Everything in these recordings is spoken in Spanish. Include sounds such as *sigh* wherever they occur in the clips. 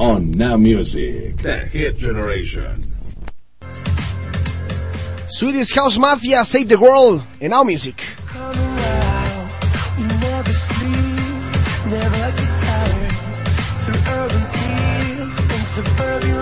On Now Music. The Hit Generation. Swedish House Mafia Save the World in Now Music. Never get tired. Through urban fields and suburban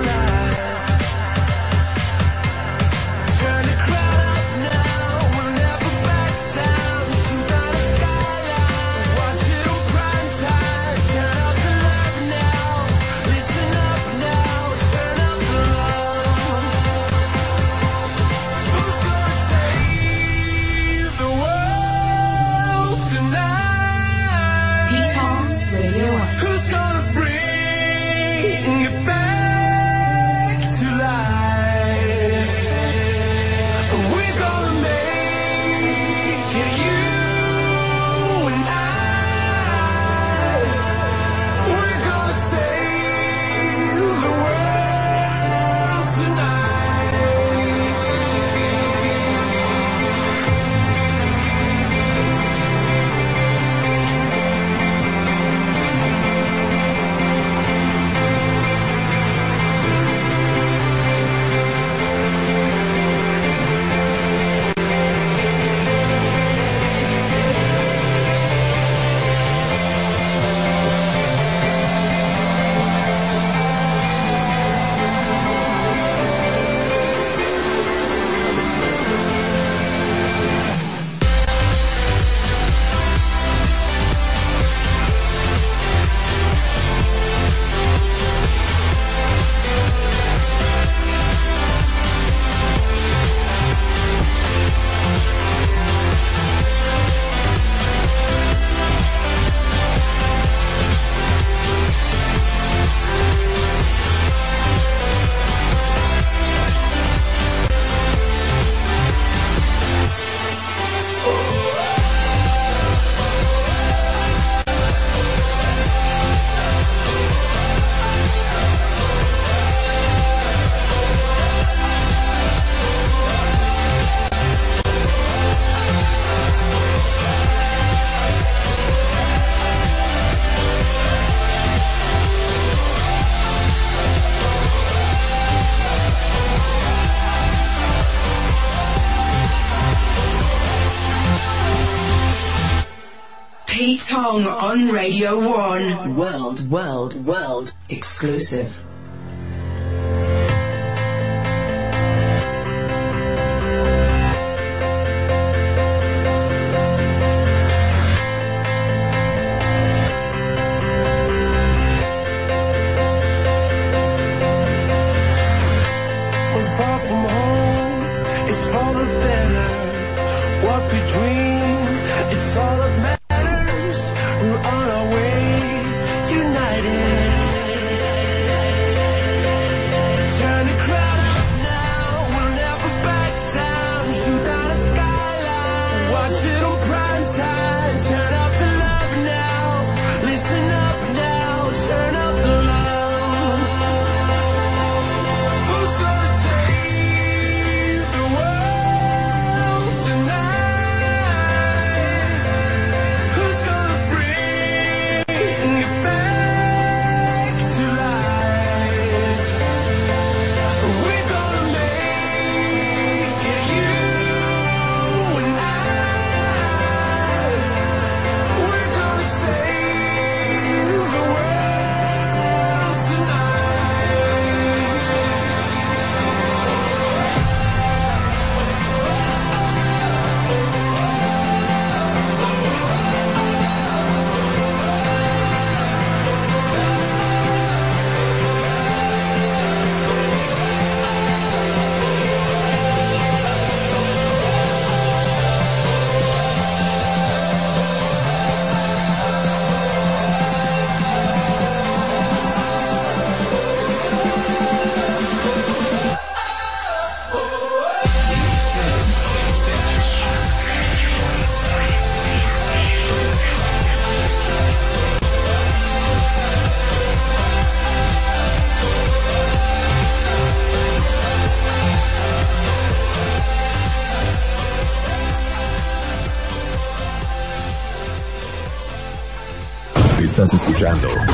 On Radio 1. World, world, world exclusive.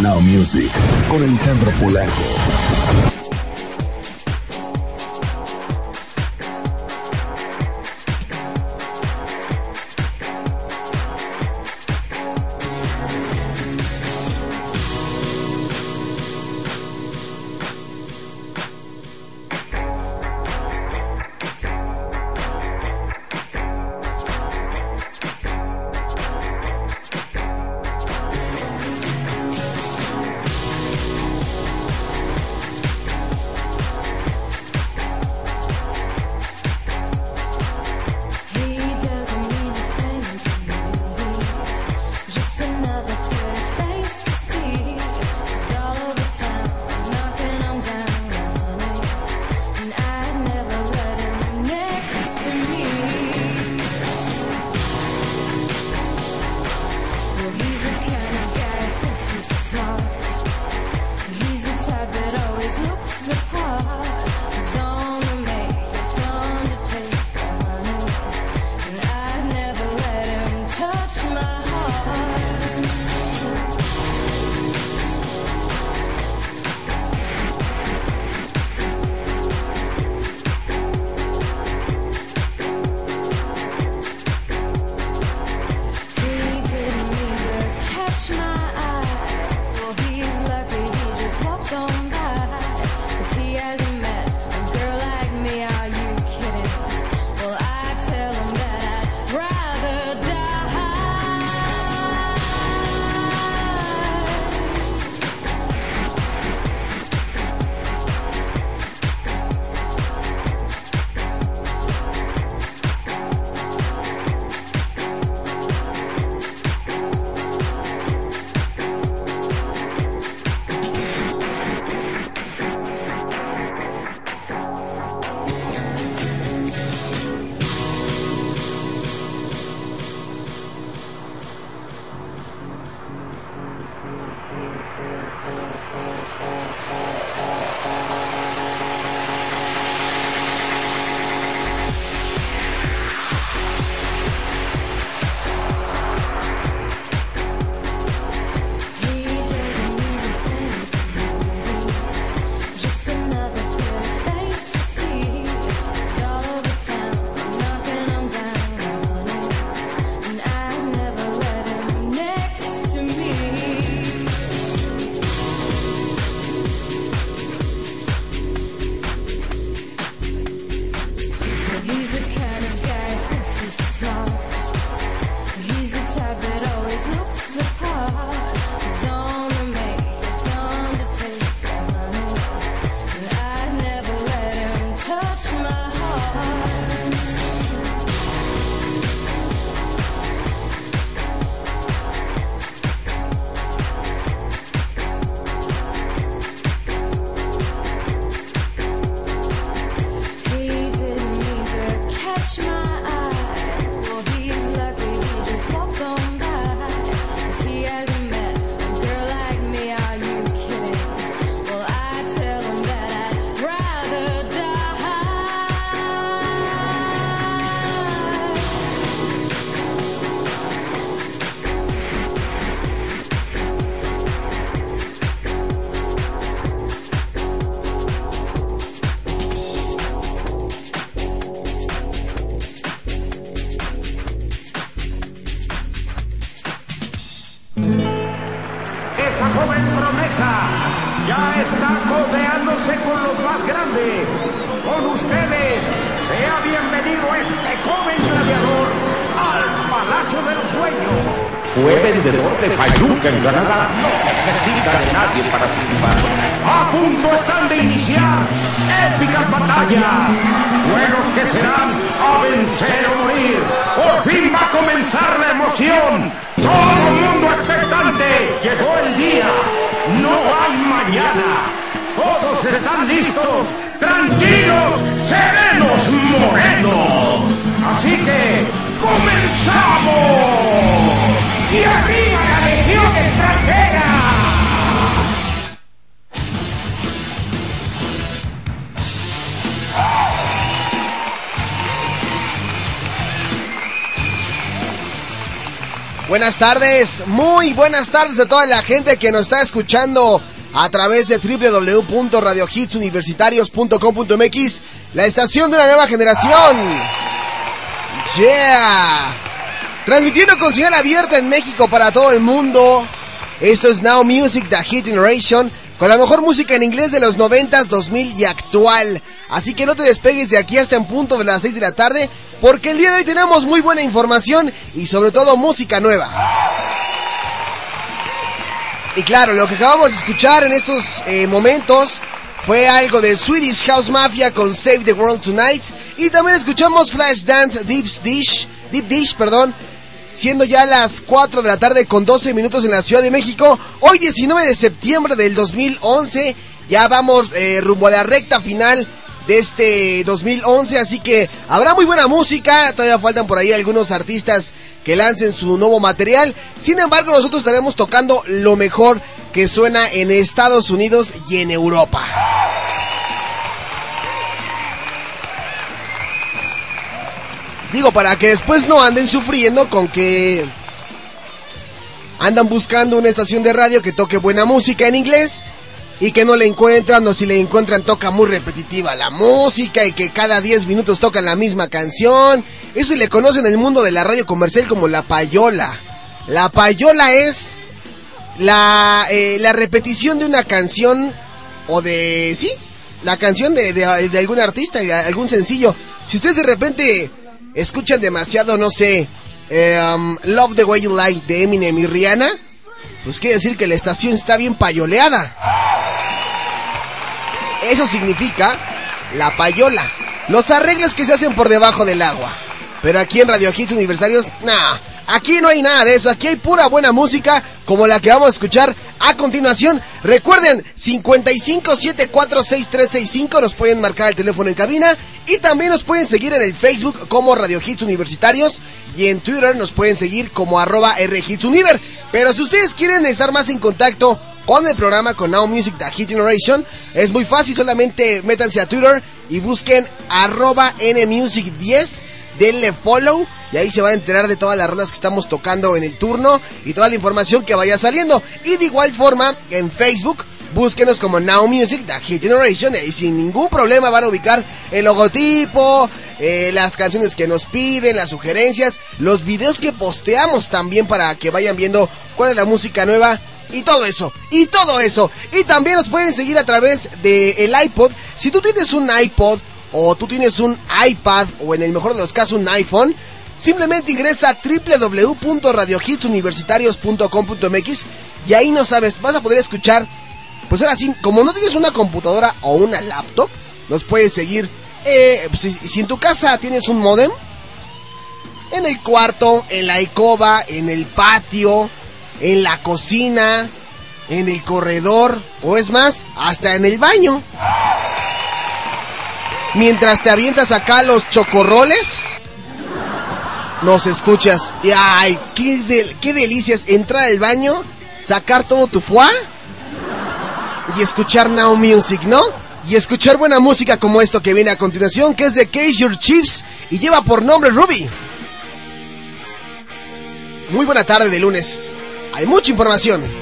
Now Music con Alejandro Polanco. Well, he's the kind of. mañana. Todos están listos, tranquilos, serenos, morenos. Así que, comenzamos. Y arriba la legión extranjera. Buenas tardes, muy buenas tardes a toda la gente que nos está escuchando a través de www.radiohitsuniversitarios.com.mx, la estación de una nueva generación. Yeah. Transmitiendo con señal abierta en México para todo el mundo. Esto es Now Music, The Hit Generation, con la mejor música en inglés de los 90s, 2000 y actual. Así que no te despegues de aquí hasta en punto de las 6 de la tarde, porque el día de hoy tenemos muy buena información y sobre todo música nueva. Y claro, lo que acabamos de escuchar en estos eh, momentos fue algo de Swedish House Mafia con Save the World Tonight. Y también escuchamos Flashdance Deep Dish, Deep Dish, perdón, siendo ya las 4 de la tarde con 12 minutos en la Ciudad de México. Hoy 19 de septiembre del 2011, ya vamos eh, rumbo a la recta final de este 2011, así que habrá muy buena música, todavía faltan por ahí algunos artistas que lancen su nuevo material, sin embargo nosotros estaremos tocando lo mejor que suena en Estados Unidos y en Europa. Digo, para que después no anden sufriendo con que andan buscando una estación de radio que toque buena música en inglés y que no le encuentran o si le encuentran toca muy repetitiva la música y que cada 10 minutos tocan la misma canción. Eso le conocen en el mundo de la radio comercial como la payola. La payola es la, eh, la repetición de una canción o de... Sí, la canción de, de, de algún artista, algún sencillo. Si ustedes de repente escuchan demasiado, no sé, eh, um, Love the Way You Like de Eminem y Rihanna, pues quiere decir que la estación está bien payoleada. Eso significa la payola, los arreglos que se hacen por debajo del agua. Pero aquí en Radio Hits Universarios, nah, aquí no hay nada de eso, aquí hay pura buena música como la que vamos a escuchar a continuación. Recuerden, 55746365 nos pueden marcar el teléfono en cabina y también nos pueden seguir en el Facebook como Radio Hits Universitarios y en Twitter nos pueden seguir como arroba rhitsuniver. Pero si ustedes quieren estar más en contacto con el programa con Now Music The Hit Generation, es muy fácil, solamente métanse a Twitter y busquen arroba nmusic10, denle follow y ahí se van a enterar de todas las rolas que estamos tocando en el turno y toda la información que vaya saliendo. Y de igual forma, en Facebook, búsquenos como Now Music, The Hit Generation, y sin ningún problema van a ubicar el logotipo, eh, las canciones que nos piden, las sugerencias, los videos que posteamos también para que vayan viendo cuál es la música nueva. Y todo eso, y todo eso. Y también nos pueden seguir a través del el iPod. Si tú tienes un iPod, o tú tienes un iPad, o en el mejor de los casos un iPhone, Simplemente ingresa a www.radiohitsuniversitarios.com.mx y ahí no sabes, vas a poder escuchar. Pues ahora sí, como no tienes una computadora o una laptop, nos puedes seguir. Eh, pues, si, en tu casa tienes un modem, en el cuarto, en la alcoba, en el patio, en la cocina, en el corredor, o es más, hasta en el baño. Mientras te avientas acá los chocorroles, nos escuchas. Y ay, qué, del- qué delicias entrar al baño, sacar todo tu foie y escuchar Now Music, ¿no? Y escuchar buena música como esto que viene a continuación, que es de Case Your Chiefs y lleva por nombre Ruby. Muy buena tarde de lunes. Hay mucha información.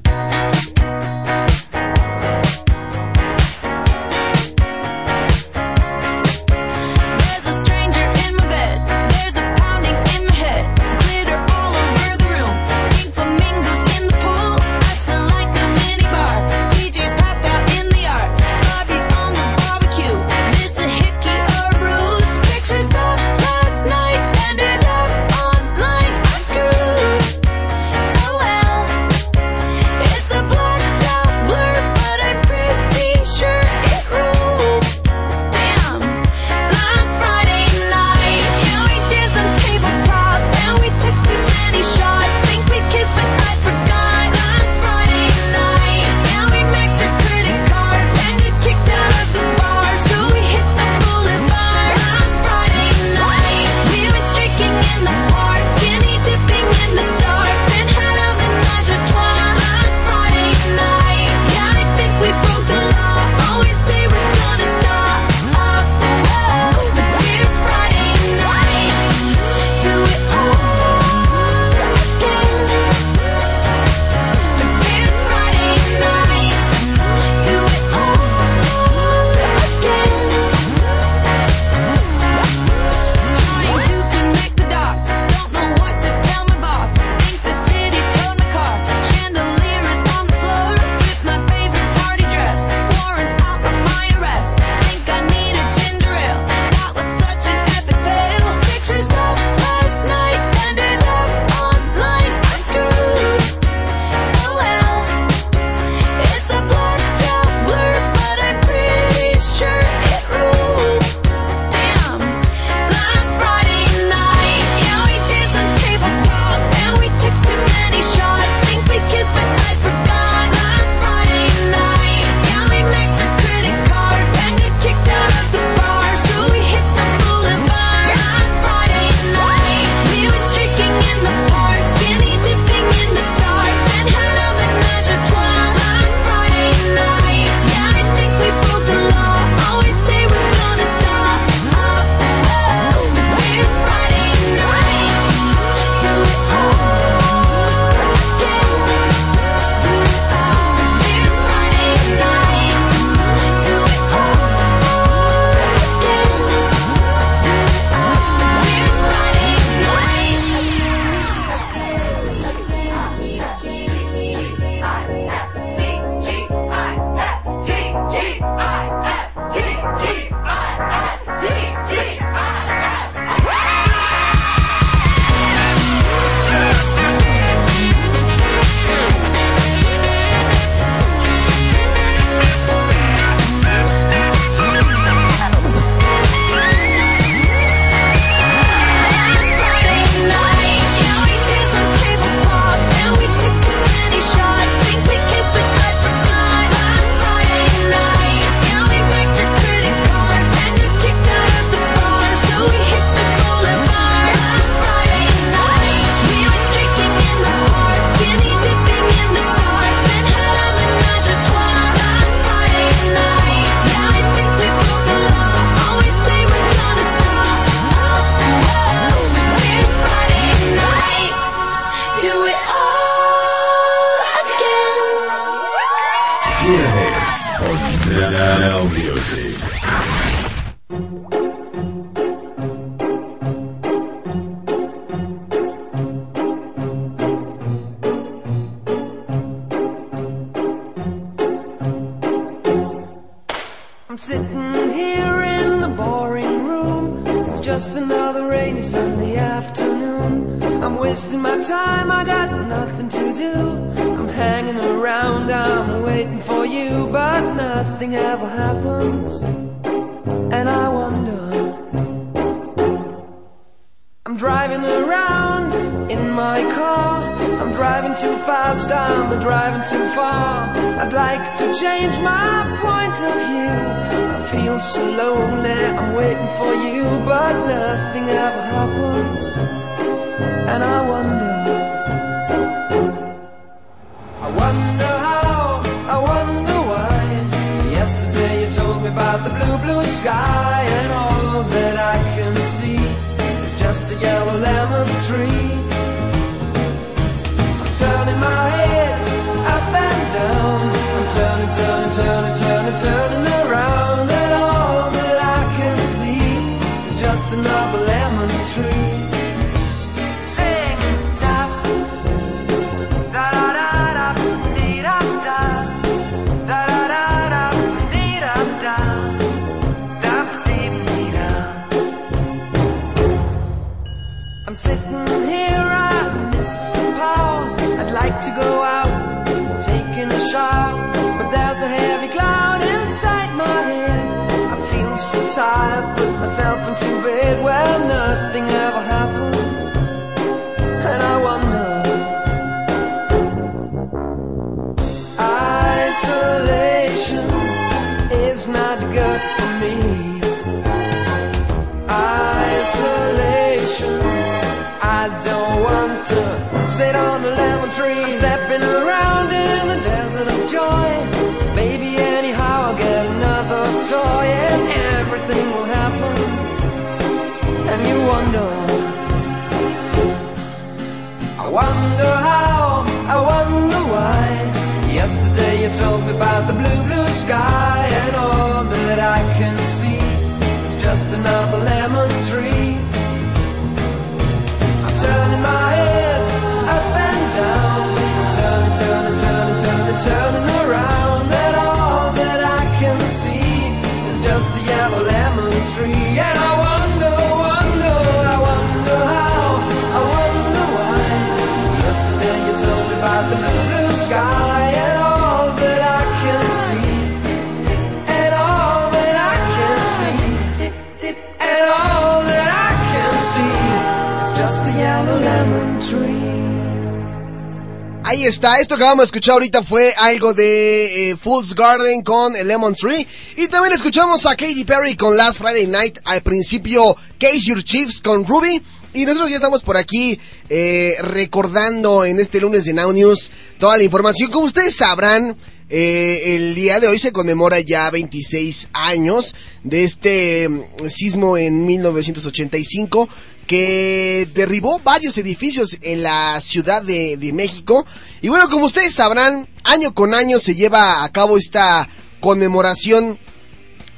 Ahí está, esto que vamos a escuchar ahorita fue algo de eh, Fool's Garden con el Lemon Tree. Y también escuchamos a Katy Perry con Last Friday Night. Al principio, Cage Your Chiefs con Ruby. Y nosotros ya estamos por aquí eh, recordando en este lunes de Now News toda la información. Como ustedes sabrán, eh, el día de hoy se conmemora ya 26 años de este mm, sismo en 1985 que derribó varios edificios en la Ciudad de, México. Y bueno, como ustedes sabrán, año con año se lleva a cabo esta conmemoración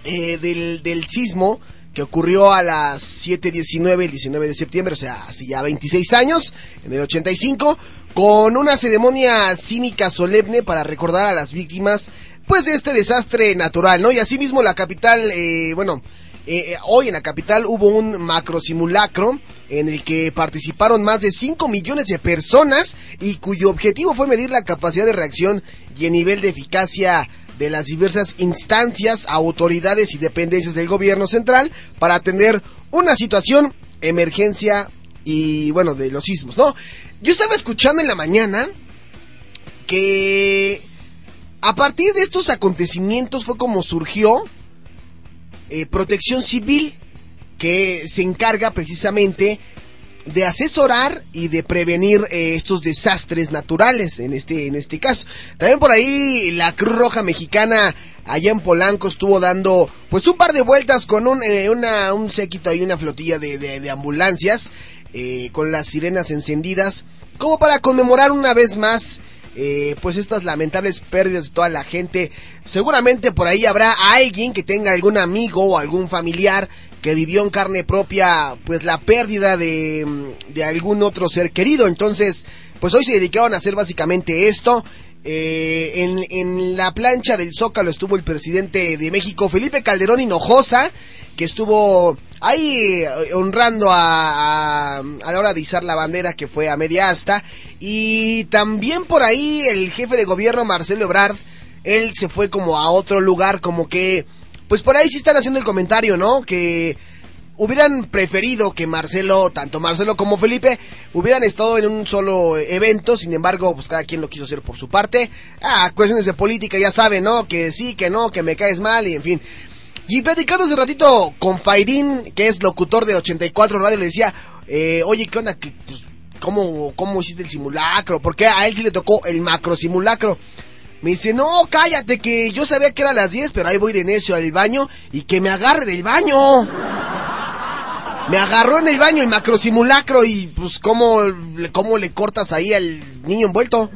eh, del, sismo que ocurrió a las 7.19 el 19 de septiembre, o sea, hace ya 26 años, en el 85, con una ceremonia cívica solemne para recordar a las víctimas, pues, de este desastre natural, ¿no? Y asimismo la capital, eh, bueno, eh, hoy en la capital hubo un macro simulacro en el que participaron más de 5 millones de personas y cuyo objetivo fue medir la capacidad de reacción y el nivel de eficacia de las diversas instancias, autoridades y dependencias del gobierno central para atender una situación, emergencia y bueno, de los sismos, ¿no? Yo estaba escuchando en la mañana que a partir de estos acontecimientos fue como surgió eh, Protección Civil, que se encarga precisamente de asesorar y de prevenir eh, estos desastres naturales en este en este caso. También por ahí la Cruz Roja Mexicana allá en Polanco estuvo dando pues un par de vueltas con un eh, un séquito ahí una flotilla de, de, de ambulancias eh, con las sirenas encendidas como para conmemorar una vez más eh, pues estas lamentables pérdidas de toda la gente. Seguramente por ahí habrá alguien que tenga algún amigo o algún familiar que vivió en carne propia pues la pérdida de, de algún otro ser querido. Entonces, pues hoy se dedicaron a hacer básicamente esto. Eh, en, en la plancha del Zócalo estuvo el presidente de México, Felipe Calderón Hinojosa, que estuvo ahí eh, honrando a, a, la hora de izar la bandera que fue a media asta. Y también por ahí el jefe de gobierno, Marcelo Ebrard, él se fue como a otro lugar, como que, pues por ahí sí están haciendo el comentario, ¿no? Que hubieran preferido que Marcelo, tanto Marcelo como Felipe, hubieran estado en un solo evento, sin embargo, pues cada quien lo quiso hacer por su parte. Ah, cuestiones de política, ya saben, ¿no? Que sí, que no, que me caes mal, y en fin. Y platicando hace ratito con Faidín, que es locutor de 84 Radio, le decía, eh, oye, ¿qué onda? ¿Qué, pues, ¿cómo, ¿Cómo hiciste el simulacro? Porque a él sí le tocó el macro simulacro. Me dice, no, cállate, que yo sabía que era las 10, pero ahí voy de necio al baño y que me agarre del baño. Me agarró en el baño el macro simulacro y pues cómo, cómo le cortas ahí al niño envuelto.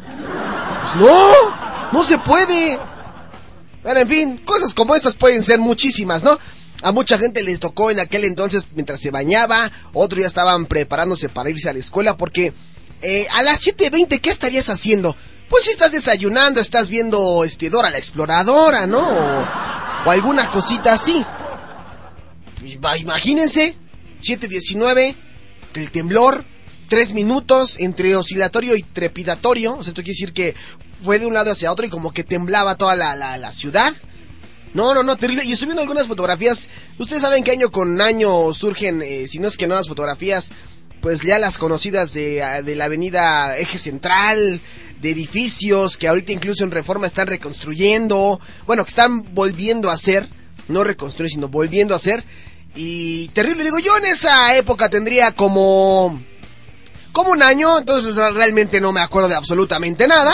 Pues no, no se puede. Pero en fin, cosas como estas pueden ser muchísimas, ¿no? A mucha gente les tocó en aquel entonces mientras se bañaba, otros ya estaban preparándose para irse a la escuela porque eh, a las 7.20, ¿qué estarías haciendo? Pues si estás desayunando, estás viendo este, Dora la Exploradora, ¿no? O, o alguna cosita así. Ima- Imagínense, 7.19, el temblor, 3 minutos entre oscilatorio y trepidatorio. O sea, esto quiere decir que fue de un lado hacia otro y como que temblaba toda la, la, la ciudad. No, no, no, terrible. Y estoy viendo algunas fotografías. Ustedes saben que año con año surgen, eh, si no es que no las fotografías, pues ya las conocidas de, ah, de la avenida Eje Central, de edificios que ahorita incluso en reforma están reconstruyendo. Bueno, que están volviendo a hacer. No reconstruir, sino volviendo a hacer. Y terrible, digo, yo en esa época tendría como... Como un año, entonces realmente no me acuerdo de absolutamente nada.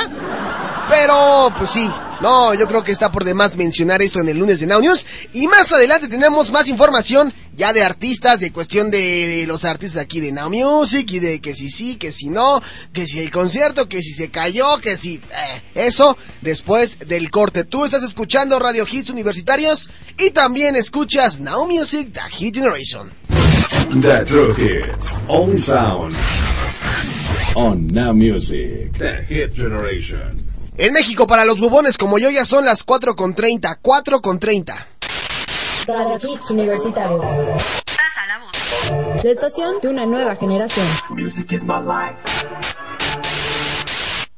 Pero, pues sí, no, yo creo que está por demás mencionar esto en el lunes de Now News. Y más adelante tenemos más información ya de artistas, de cuestión de los artistas aquí de Now Music y de que si sí, que si no, que si el concierto, que si se cayó, que si... eh, eso después del corte. Tú estás escuchando Radio Hits Universitarios y también escuchas Now Music, The Hit Generation. The True Hits. Only sound. On Now Music. The Hit Generation. En México, para los bubones como yo, ya son las 4 con 30. 4 con 30. Radio Hits Universitarios. Pasa la voz. La estación de una nueva generación.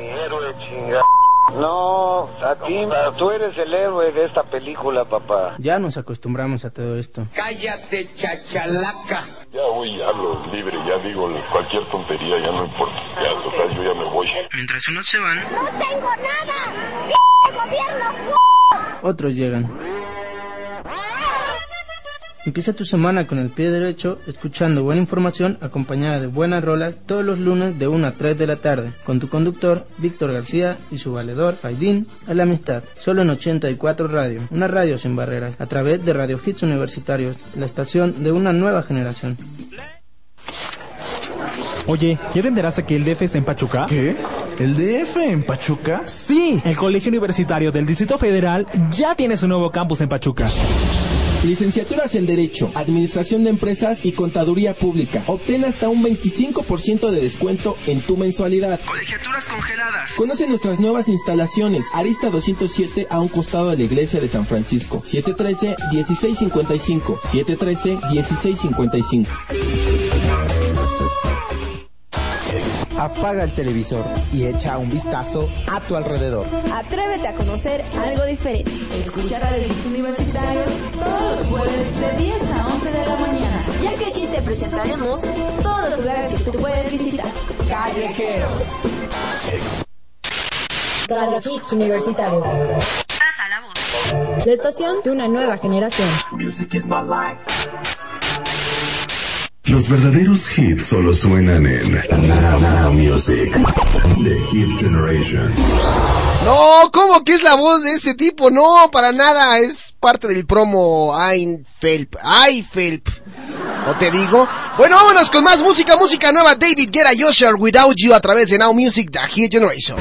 Héroe. No, a ti, tú eres el héroe de esta película, papá. Ya nos acostumbramos a todo esto. Cállate, chachalaca. Ya voy, ya hablo libre, ya digo cualquier tontería, ya no importa. Ya, total, yo ya me voy. Mientras unos se van, ¡No tengo nada! gobierno! otros llegan. Empieza tu semana con el pie derecho, escuchando buena información acompañada de buenas rolas todos los lunes de 1 a 3 de la tarde, con tu conductor Víctor García y su valedor Faidín a la amistad, solo en 84 Radio, una radio sin barreras, a través de Radio Hits Universitarios, la estación de una nueva generación. Oye, ¿ya te enteraste que el DF está en Pachuca? ¿Qué? ¿El DF en Pachuca? Sí, el Colegio Universitario del Distrito Federal ya tiene su nuevo campus en Pachuca. Licenciaturas en Derecho, Administración de Empresas y Contaduría Pública. Obtén hasta un 25% de descuento en tu mensualidad. Colegiaturas congeladas. Conoce nuestras nuevas instalaciones. Arista 207 a un costado de la iglesia de San Francisco. 713-1655. 713-1655 apaga el televisor y echa un vistazo a tu alrededor. Atrévete a conocer algo diferente. Escucha Radiolitos Universitarios todos los jueves de 10 a 11 de la mañana, ya que aquí te presentaremos todos los lugares que tú puedes visitar. Callejeros. Radio Hits Universitarios. Pasa la voz. La estación de una nueva generación. Music is my life. Los verdaderos hits solo suenan en Now, Music. The Hit Generation. No, ¿cómo que es la voz de ese tipo? No, para nada. Es parte del promo Ein Felp. Ay, Felp. Te digo? Bueno, vámonos con más música, música nueva. David Guerra, Yosher, Without You a través de Now Music, The Hit Generation.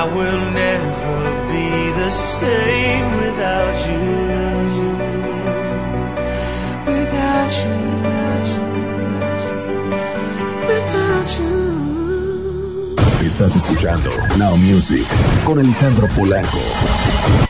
I will never be the same without you. Without you, without you. Estás escuchando Now Music con Alejandro Polanco.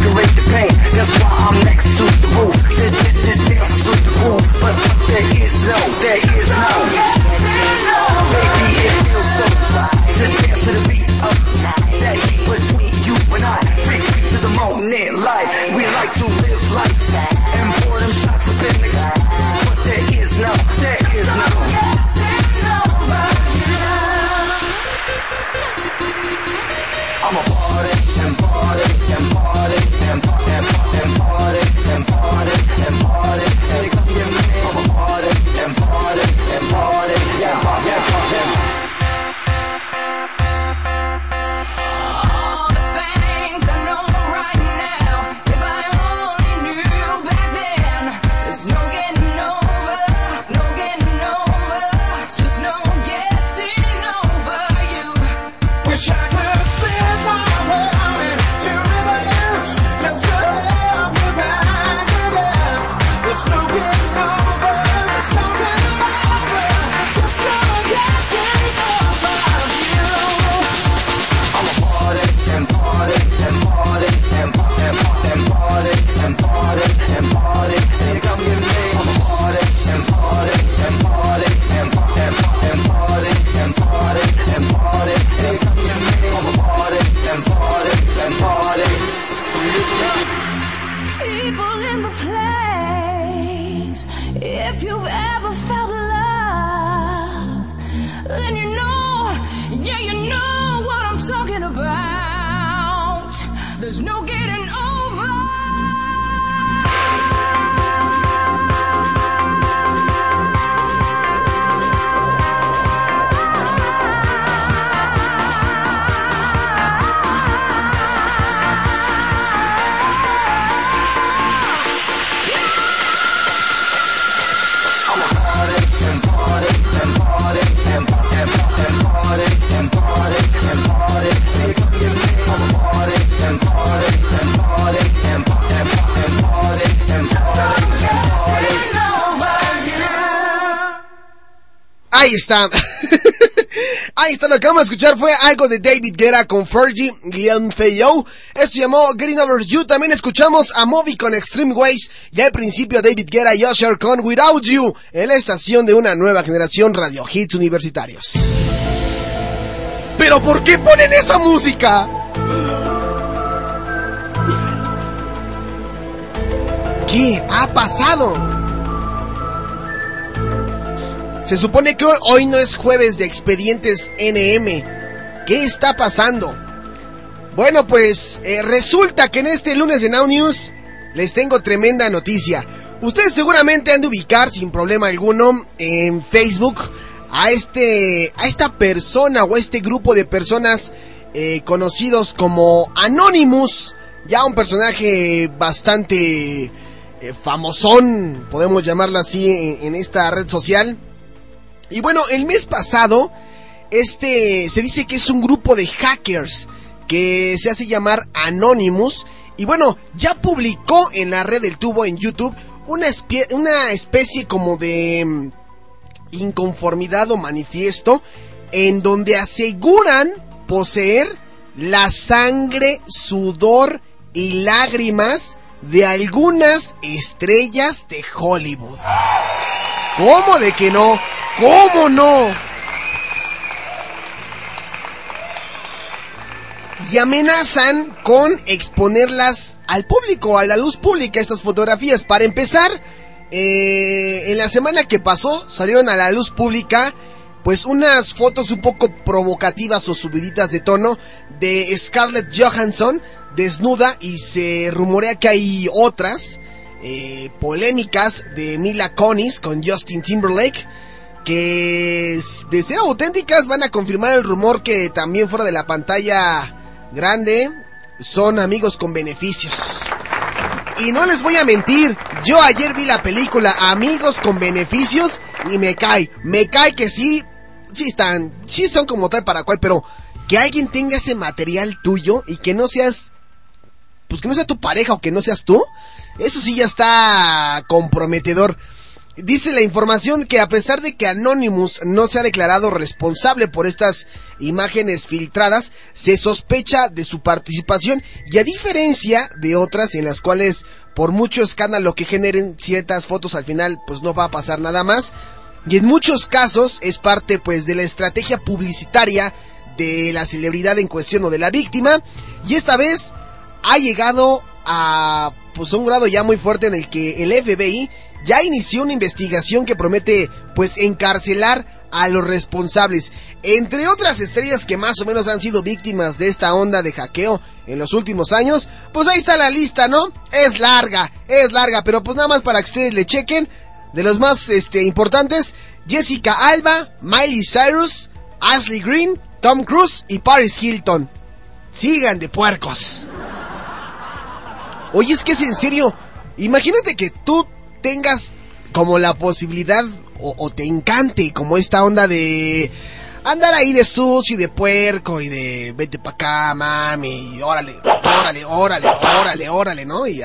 masquerade the pain. That's why I'm next to the roof. The, the, the dance to the roof. But, but there is no, there is no. Baby, it feels so right to dance to the beat of that heat between you and I. freak, free to the moment life. We like to live like that. and pour them shots up in the. But there is no, there is no. Ahí está. *laughs* Ahí está, lo que vamos a escuchar fue algo de David Guerra con Fergie, Guillaume Fayot. Esto se llamó Getting Over You. También escuchamos a Moby con Extreme Ways. Y al principio David Guerra y Usher con Without You. En la estación de una nueva generación Radio Hits Universitarios. ¿Pero por qué ponen esa música? ¿Qué ha pasado? Se supone que hoy no es jueves de expedientes NM. ¿Qué está pasando? Bueno, pues eh, resulta que en este lunes de Now News les tengo tremenda noticia. Ustedes seguramente han de ubicar sin problema alguno en Facebook a este a esta persona o a este grupo de personas eh, conocidos como Anonymous, ya un personaje bastante eh, famosón, podemos llamarlo así en, en esta red social. Y bueno, el mes pasado, este se dice que es un grupo de hackers que se hace llamar Anonymous. Y bueno, ya publicó en la red del tubo en YouTube una, una especie como de mm, inconformidad o manifiesto en donde aseguran poseer la sangre, sudor y lágrimas de algunas estrellas de Hollywood. ¿Cómo de que no? ¿Cómo no? Y amenazan con exponerlas al público, a la luz pública, estas fotografías. Para empezar, eh, en la semana que pasó salieron a la luz pública pues unas fotos un poco provocativas o subiditas de tono de Scarlett Johansson desnuda y se rumorea que hay otras eh, polémicas de Mila Kunis con Justin Timberlake que de ser auténticas van a confirmar el rumor que también fuera de la pantalla grande son amigos con beneficios. Y no les voy a mentir, yo ayer vi la película Amigos con Beneficios y me cae, me cae que sí, sí están, sí son como tal para cual, pero que alguien tenga ese material tuyo y que no seas, pues que no sea tu pareja o que no seas tú, eso sí ya está comprometedor. Dice la información que a pesar de que Anonymous no se ha declarado responsable por estas imágenes filtradas, se sospecha de su participación y a diferencia de otras en las cuales por mucho escándalo que generen ciertas fotos al final pues no va a pasar nada más. Y en muchos casos es parte pues de la estrategia publicitaria de la celebridad en cuestión o de la víctima. Y esta vez ha llegado a pues un grado ya muy fuerte en el que el FBI ya inició una investigación que promete pues encarcelar a los responsables. Entre otras estrellas que más o menos han sido víctimas de esta onda de hackeo en los últimos años, pues ahí está la lista, ¿no? Es larga, es larga, pero pues nada más para que ustedes le chequen. De los más este, importantes, Jessica Alba, Miley Cyrus, Ashley Green, Tom Cruise y Paris Hilton. Sigan de puercos. Oye, es que es en serio. Imagínate que tú tengas como la posibilidad o, o te encante como esta onda de andar ahí de sucio y de puerco y de vete pa' acá, mami, y órale, órale, órale, órale, órale, ¿no? Y,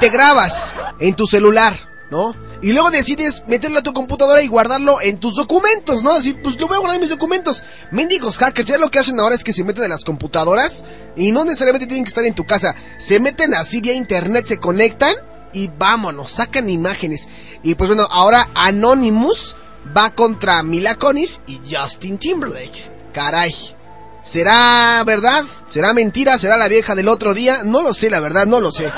te grabas en tu celular, ¿no? Y luego decides meterlo a tu computadora y guardarlo en tus documentos, ¿no? Así, pues lo voy a guardar mis documentos. Mendigos hackers, ya lo que hacen ahora es que se meten en las computadoras y no necesariamente tienen que estar en tu casa. Se meten así vía internet, se conectan y vámonos, sacan imágenes. Y pues bueno, ahora Anonymous va contra Mila Kunis y Justin Timberlake. Caray. ¿Será verdad? ¿Será mentira? ¿Será la vieja del otro día? No lo sé, la verdad, no lo sé.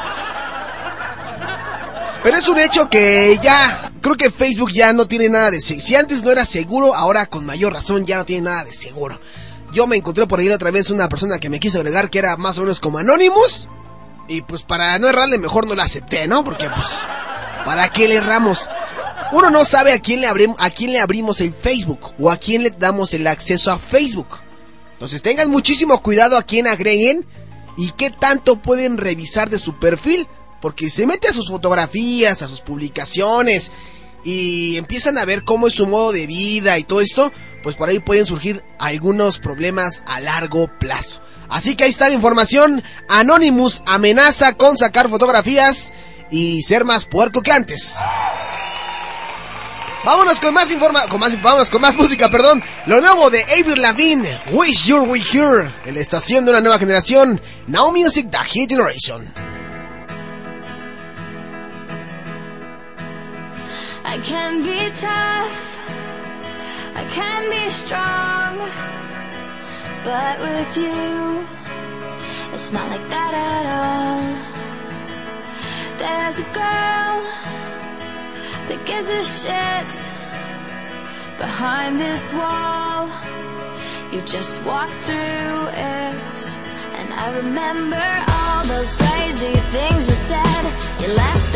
Pero es un hecho que ya, creo que Facebook ya no tiene nada de seguro. Si antes no era seguro, ahora con mayor razón ya no tiene nada de seguro. Yo me encontré por ahí otra vez una persona que me quiso agregar que era más o menos como Anonymous. Y pues para no errarle mejor no la acepté, ¿no? Porque pues, ¿para qué le erramos? Uno no sabe a quién le abrimos, a quién le abrimos el Facebook o a quién le damos el acceso a Facebook. Entonces tengan muchísimo cuidado a quién agreguen y qué tanto pueden revisar de su perfil. Porque se mete a sus fotografías, a sus publicaciones y empiezan a ver cómo es su modo de vida y todo esto, pues por ahí pueden surgir algunos problemas a largo plazo. Así que ahí está la información. Anonymous amenaza con sacar fotografías y ser más puerco que antes. Vámonos con más informa con más vamos con más *laughs* música, perdón. Lo nuevo de Avril Lavigne, Wish You Were Here, en la estación de una nueva generación, Now Music The Hit Generation. But with you, it's not like that at all. There's a girl that gives a shit behind this wall. You just walk through it. And I remember all those crazy things you said. You left.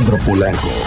Alejandro Polanco.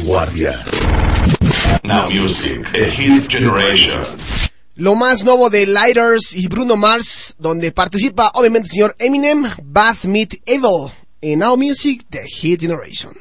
Vanguardia. Now Music, a hit generation. Lo más nuevo de Lighters y Bruno Mars, donde participa obviamente el señor Eminem, Bath Meet Evil, en Now Music, The Hit Generation.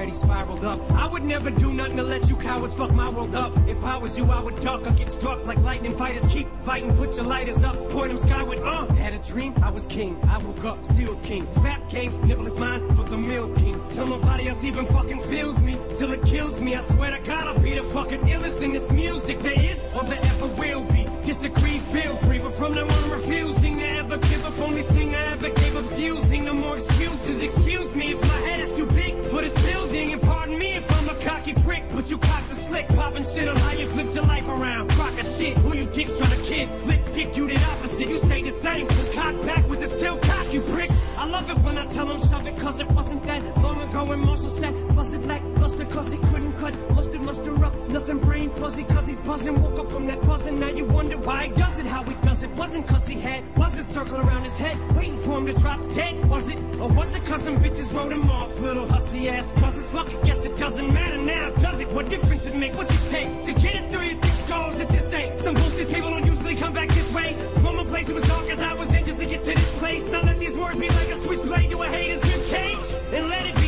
Already spiraled up. I would never do nothing to let you cowards fuck my world up. If I was you, I would duck or get struck like lightning fighters. Keep fighting, put your lighters up, point them skyward. Uh, had a dream, I was king. I woke up, still king. Rap games, nibble is mine for the milk king. Till nobody else even fucking feels me, till it kills me. I swear to God, I'll be the fucking illest in this music there popping shit on how you flipped your life around. Crock of shit, who you dicks trying to kid? Flip dick, you did opposite. You stay the same, cause cock backwards is still cock, you pricks. I love it when I tell them shove it, cause it wasn't that long ago when Marshall said, fuzzy, cause he's buzzing. Woke up from that buzzing, now you wonder why he does it, how he does it. Wasn't cause he had, wasn't circling around his head, waiting for him to drop dead, was it? Or was it cause some bitches wrote him off, little hussy ass? It's fuck, I guess it doesn't matter now, does it? What difference it make? What's it take to get it through your thick skulls at this ain't? Some bullshit people don't usually come back this way. From a place that was dark as I was in just to get to this place. Now let these words be like a switchblade to a hater's rib cage. And let it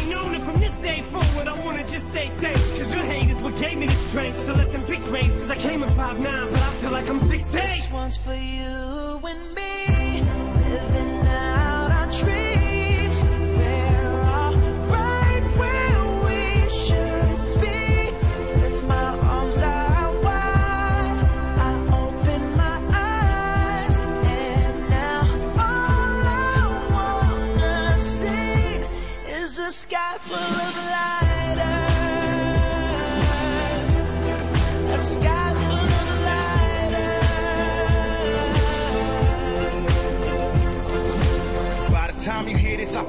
I wanna just say thanks. Cause your hate is what gave me the strength to let them pics raise. Cause I came in 5'9, but I feel like I'm 6'8. This one's for you and me, living out our dreams. We're all right where we should be. With my arms out wide, I open my eyes, and now all I wanna see is a sky full of lighters.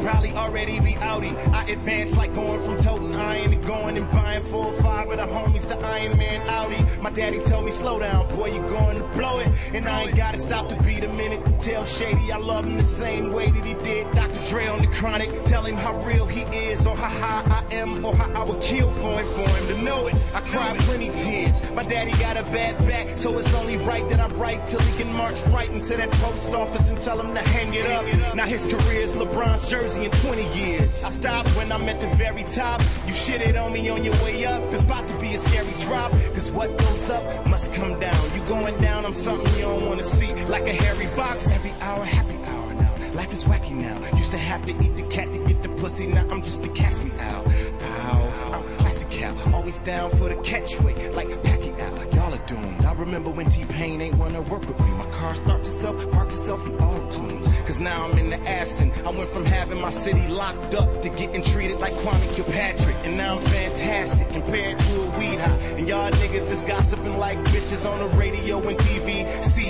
Probably already be outie. I advance like going from toting iron to going and buying four or five of the homies to Iron Man Audi. My daddy told me, slow down, boy, you going to blow it. And I ain't gotta stop to beat a minute to tell Shady I love him the same way that he did Dr. Dre on the chronic. Tell him how real he is, or how high I am, or how I would kill for him, for him to know it. I cried plenty tears. My daddy got a bad back, so it's only right that I write till he can march right into that post office and tell him to hang it up. Now his career is LeBron's jersey in 20 years. I stopped when I'm at the very top. You shitted on me on your way up. It's about to be a scary drop. Cause what goes up must come down. You going down, I'm something you don't wanna see. Like a hairy box. Every hour, happy hour now. Life is wacky now. Used to have to eat the cat to get the pussy. Now I'm just a cast me out. Ow. I'm classic cow. Always down for the catchweight. Like Pacquiao. Y'all are doomed. I remember when T-Pain ain't wanna work with me. My car starts itself, parks itself in all tunes. Cause now I'm in the Aston. I went from having my city locked up to getting treated like Kwame Kilpatrick. And now I'm fantastic compared to a weed high. And y'all niggas just gossiping like bitches on the radio and TV. See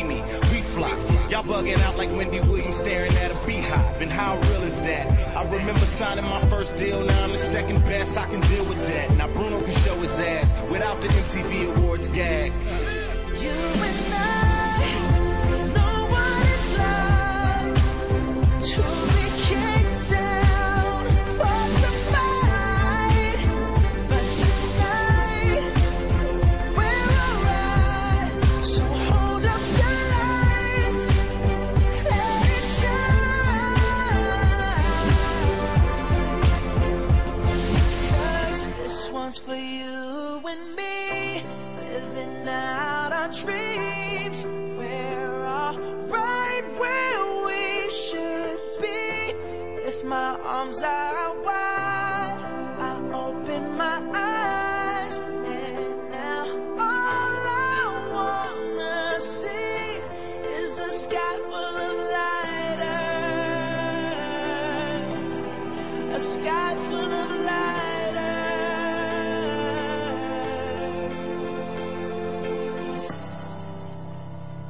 Y'all bugging out like Wendy Williams staring at a beehive. And how real is that? I remember signing my first deal. Now I'm the second best. I can deal with that. Now Bruno can show his ass without the MTV Awards gag. You and I this for you and me living out our dreams. We're all right where we should be. With my arms out wide,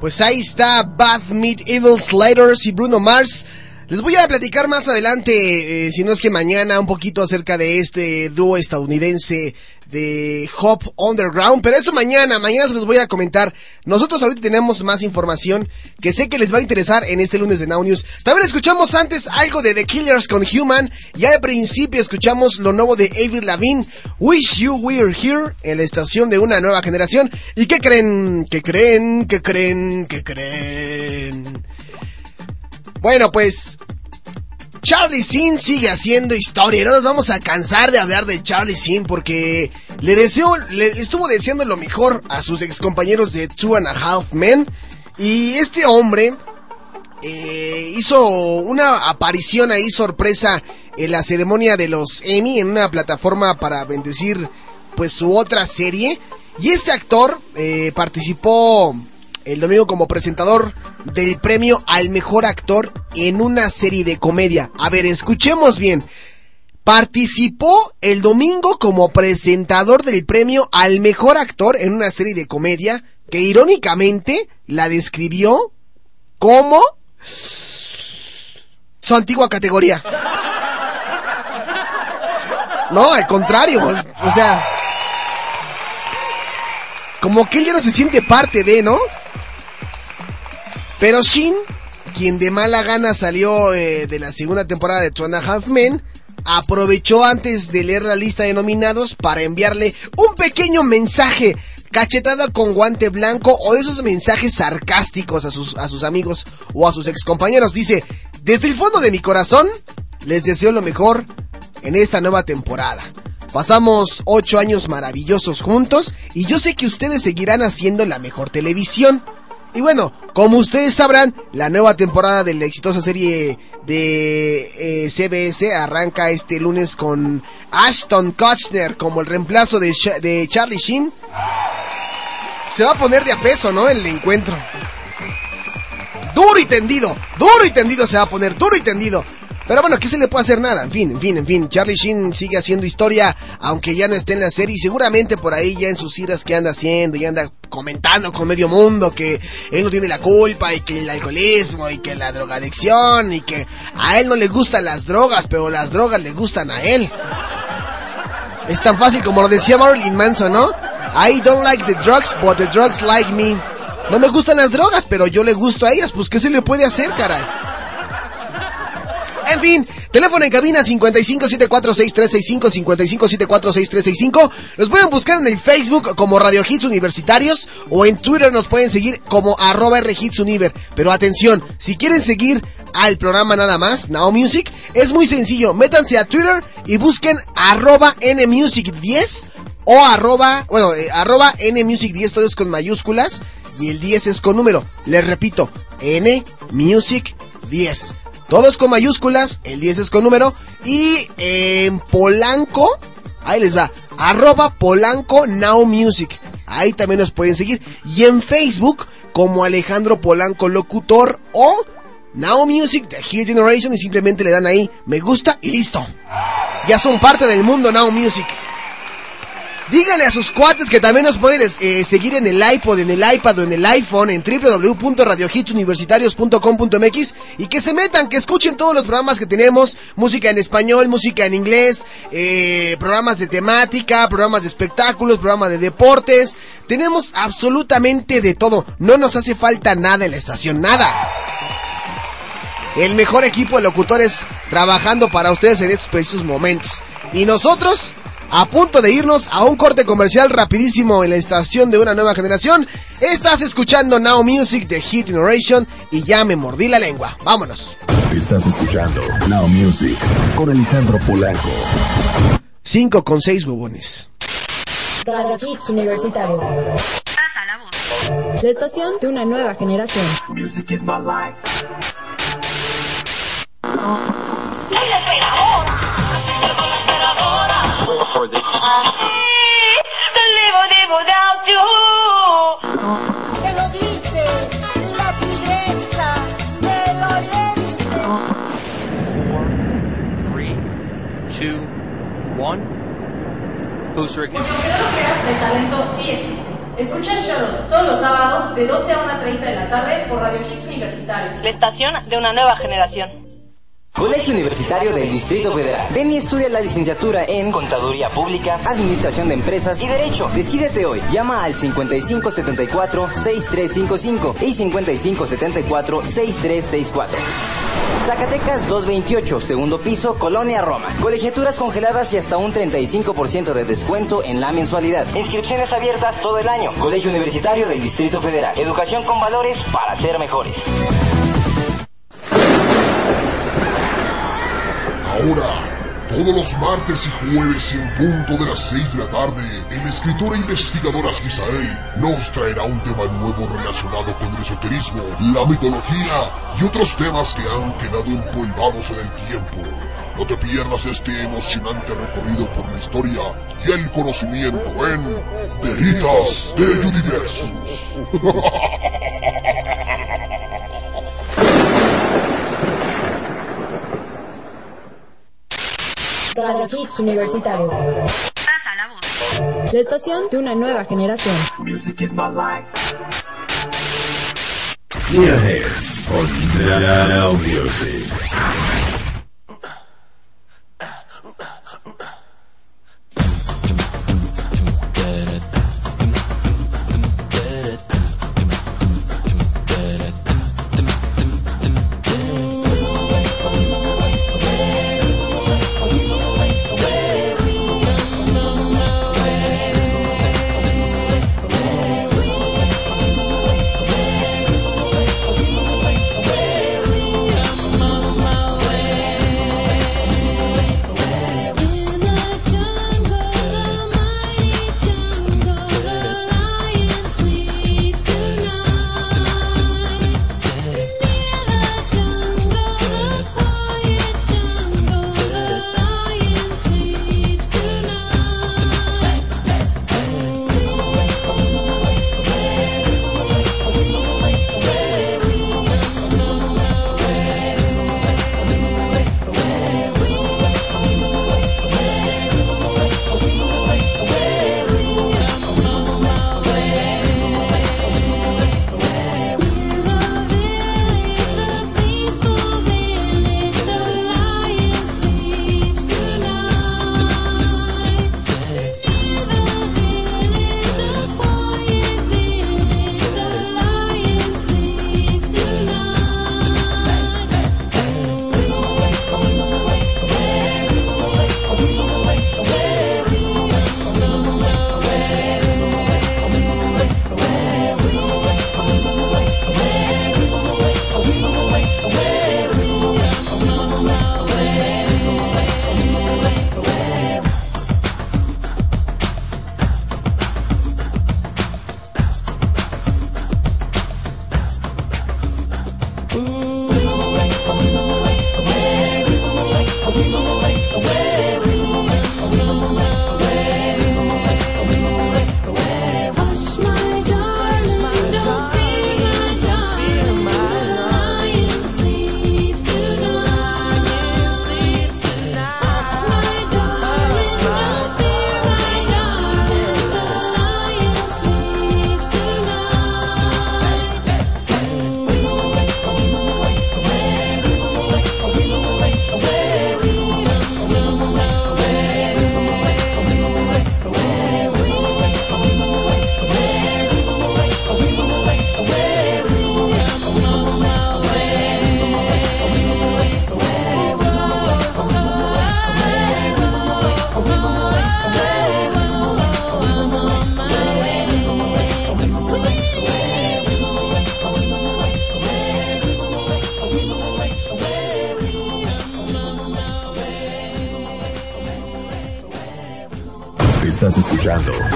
Pues ahí está Bad Meat Evil Sliders y Bruno Mars. Les voy a platicar más adelante, eh, si no es que mañana, un poquito acerca de este dúo estadounidense de Hop Underground. Pero esto mañana, mañana se los voy a comentar. Nosotros ahorita tenemos más información que sé que les va a interesar en este lunes de Now News. También escuchamos antes algo de The Killers con Human. Y al principio escuchamos lo nuevo de Avril Lavigne, Wish You Were Here, en la estación de una nueva generación. ¿Y qué creen? ¿Qué creen? ¿Qué creen? ¿Qué creen? Bueno, pues Charlie Sin sigue haciendo historia. No nos vamos a cansar de hablar de Charlie Sin porque le deseo, le estuvo deseando lo mejor a sus ex compañeros de Two and a Half Men. Y este hombre eh, hizo una aparición ahí sorpresa en la ceremonia de los Emmy en una plataforma para bendecir pues su otra serie. Y este actor eh, participó el domingo como presentador del premio al mejor actor en una serie de comedia. A ver, escuchemos bien. Participó el domingo como presentador del premio al mejor actor en una serie de comedia que irónicamente la describió como su antigua categoría. No, al contrario, o sea, como que él ya no se siente parte de, ¿no? Pero Shin, quien de mala gana salió eh, de la segunda temporada de Two and Half Men, aprovechó antes de leer la lista de nominados para enviarle un pequeño mensaje cachetada con guante blanco o esos mensajes sarcásticos a sus, a sus amigos o a sus excompañeros. Dice, desde el fondo de mi corazón, les deseo lo mejor en esta nueva temporada. Pasamos ocho años maravillosos juntos y yo sé que ustedes seguirán haciendo la mejor televisión. Y bueno, como ustedes sabrán, la nueva temporada de la exitosa serie de eh, CBS arranca este lunes con Ashton Kutcher como el reemplazo de, de Charlie Sheen. Se va a poner de a peso, ¿no? El encuentro. Duro y tendido, duro y tendido se va a poner, duro y tendido. Pero bueno, ¿qué se le puede hacer nada? En fin, en fin, en fin. Charlie Sheen sigue haciendo historia, aunque ya no esté en la serie. Seguramente por ahí ya en sus iras que anda haciendo, y anda comentando con medio mundo que él no tiene la culpa, y que el alcoholismo, y que la drogadicción, y que a él no le gustan las drogas, pero las drogas le gustan a él. Es tan fácil como lo decía Marilyn Manson, ¿no? I don't like the drugs, but the drugs like me. No me gustan las drogas, pero yo le gusto a ellas. Pues, ¿qué se le puede hacer, caray? En fin, teléfono en cabina 55746365, 55746365. Nos pueden buscar en el Facebook como Radio Hits Universitarios o en Twitter nos pueden seguir como arroba rhitsuniver. Pero atención, si quieren seguir al programa nada más, Now Music, es muy sencillo. Métanse a Twitter y busquen arroba nmusic10 o arroba, bueno, eh, arroba nmusic10, todo es con mayúsculas y el 10 es con número. Les repito, nmusic10. Todo es con mayúsculas, el 10 es con número. Y en Polanco, ahí les va, arroba Polanco Now Music. Ahí también nos pueden seguir. Y en Facebook, como Alejandro Polanco Locutor o Now Music de Hit Generation. Y simplemente le dan ahí me gusta y listo. Ya son parte del mundo Now Music. Díganle a sus cuates que también nos pueden eh, seguir en el iPod, en el iPad o en el iPhone en www.radiohitsuniversitarios.com.mx y que se metan, que escuchen todos los programas que tenemos, música en español, música en inglés, eh, programas de temática, programas de espectáculos, programas de deportes. Tenemos absolutamente de todo. No nos hace falta nada en la estación, nada. El mejor equipo de locutores trabajando para ustedes en estos precisos momentos. Y nosotros a punto de irnos a un corte comercial rapidísimo en la estación de una nueva generación. Estás escuchando Now Music de Hit Generation y ya me mordí la lengua. Vámonos. Estás escuchando Now Music con Alejandro Polanco. 5 con 6 huevones. Radio Hits Universitarios. Pasa la voz. La estación de una nueva generación. Music is my life. Te lo dice la tigresa del oriente. Three, two, one. Booster ignition. El talento sí existe. Escucha el show todos los sábados de 12 a 1.30 de la tarde por Radio Hits Universitarios. La estación de una nueva generación. Colegio Universitario del Distrito Federal. Ven y estudia la licenciatura en Contaduría Pública, Administración de Empresas y Derecho. Decídete hoy. Llama al 5574-6355 y 5574-6364. Zacatecas 228, segundo piso, Colonia Roma. Colegiaturas congeladas y hasta un 35% de descuento en la mensualidad. Inscripciones abiertas todo el año. Colegio Universitario del Distrito Federal. Educación con valores para ser mejores. Ahora, todos los martes y jueves en punto de las 6 de la tarde, el escritor e investigador Asquisael nos traerá un tema nuevo relacionado con el esoterismo, la mitología y otros temas que han quedado empolvados en el tiempo. No te pierdas este emocionante recorrido por la historia y el conocimiento en Veritas de Universus. *laughs* Radio Hits Universitarios. Pasa la voz. La estación de una nueva generación. Music is my life. Music.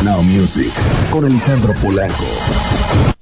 Now Music con Alejandro Polanco.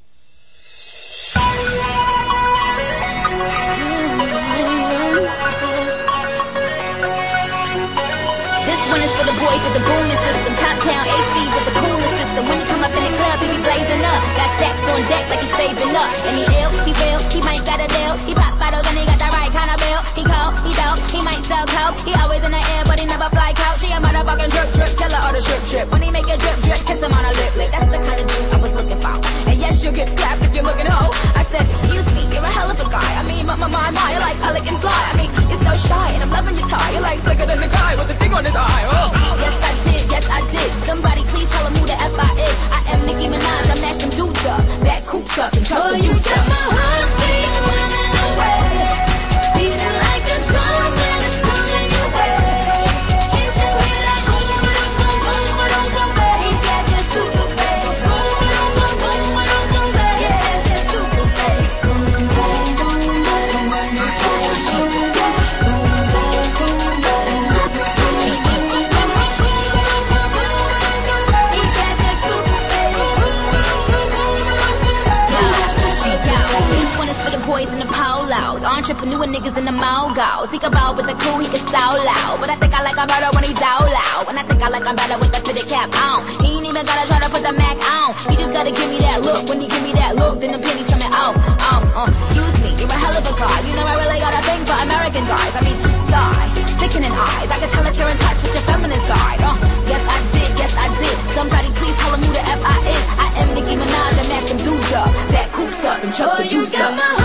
Niggas in the mogos. He can roll with the crew, he can so loud. But I think I like him better when he's out loud. And I think I like him better with the fitted cap on. He ain't even gotta try to put the Mac on. He just gotta give me that look. When he give me that look, then the pennies coming off. Um, uh, excuse me, you're a hell of a guy. You know I really got a thing for American guys. I mean, sigh, sickening eyes. I can tell that you're in touch with your feminine side. Uh, yes I did, yes I did. Somebody please tell him who the F I is. I am Nicki Minaj, I'm them dudes up. That coops up and chuck Oh, the you got up. my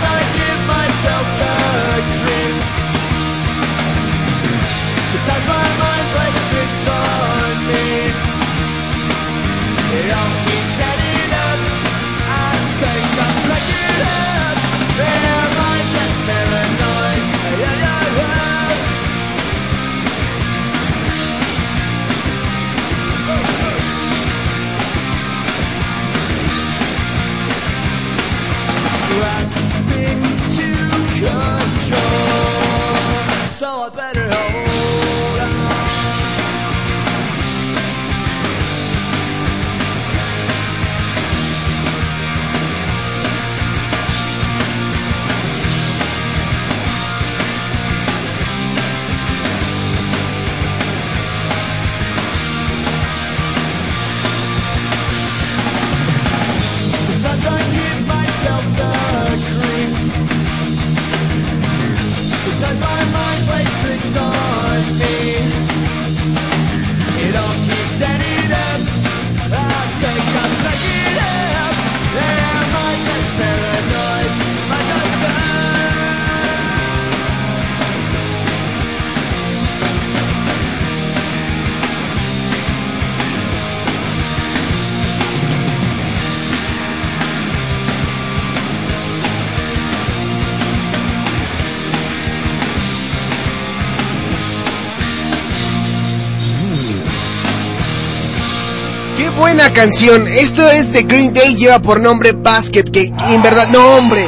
buena canción. Esto es de Green Day, lleva por nombre Basket Cake. Y en verdad, no hombre.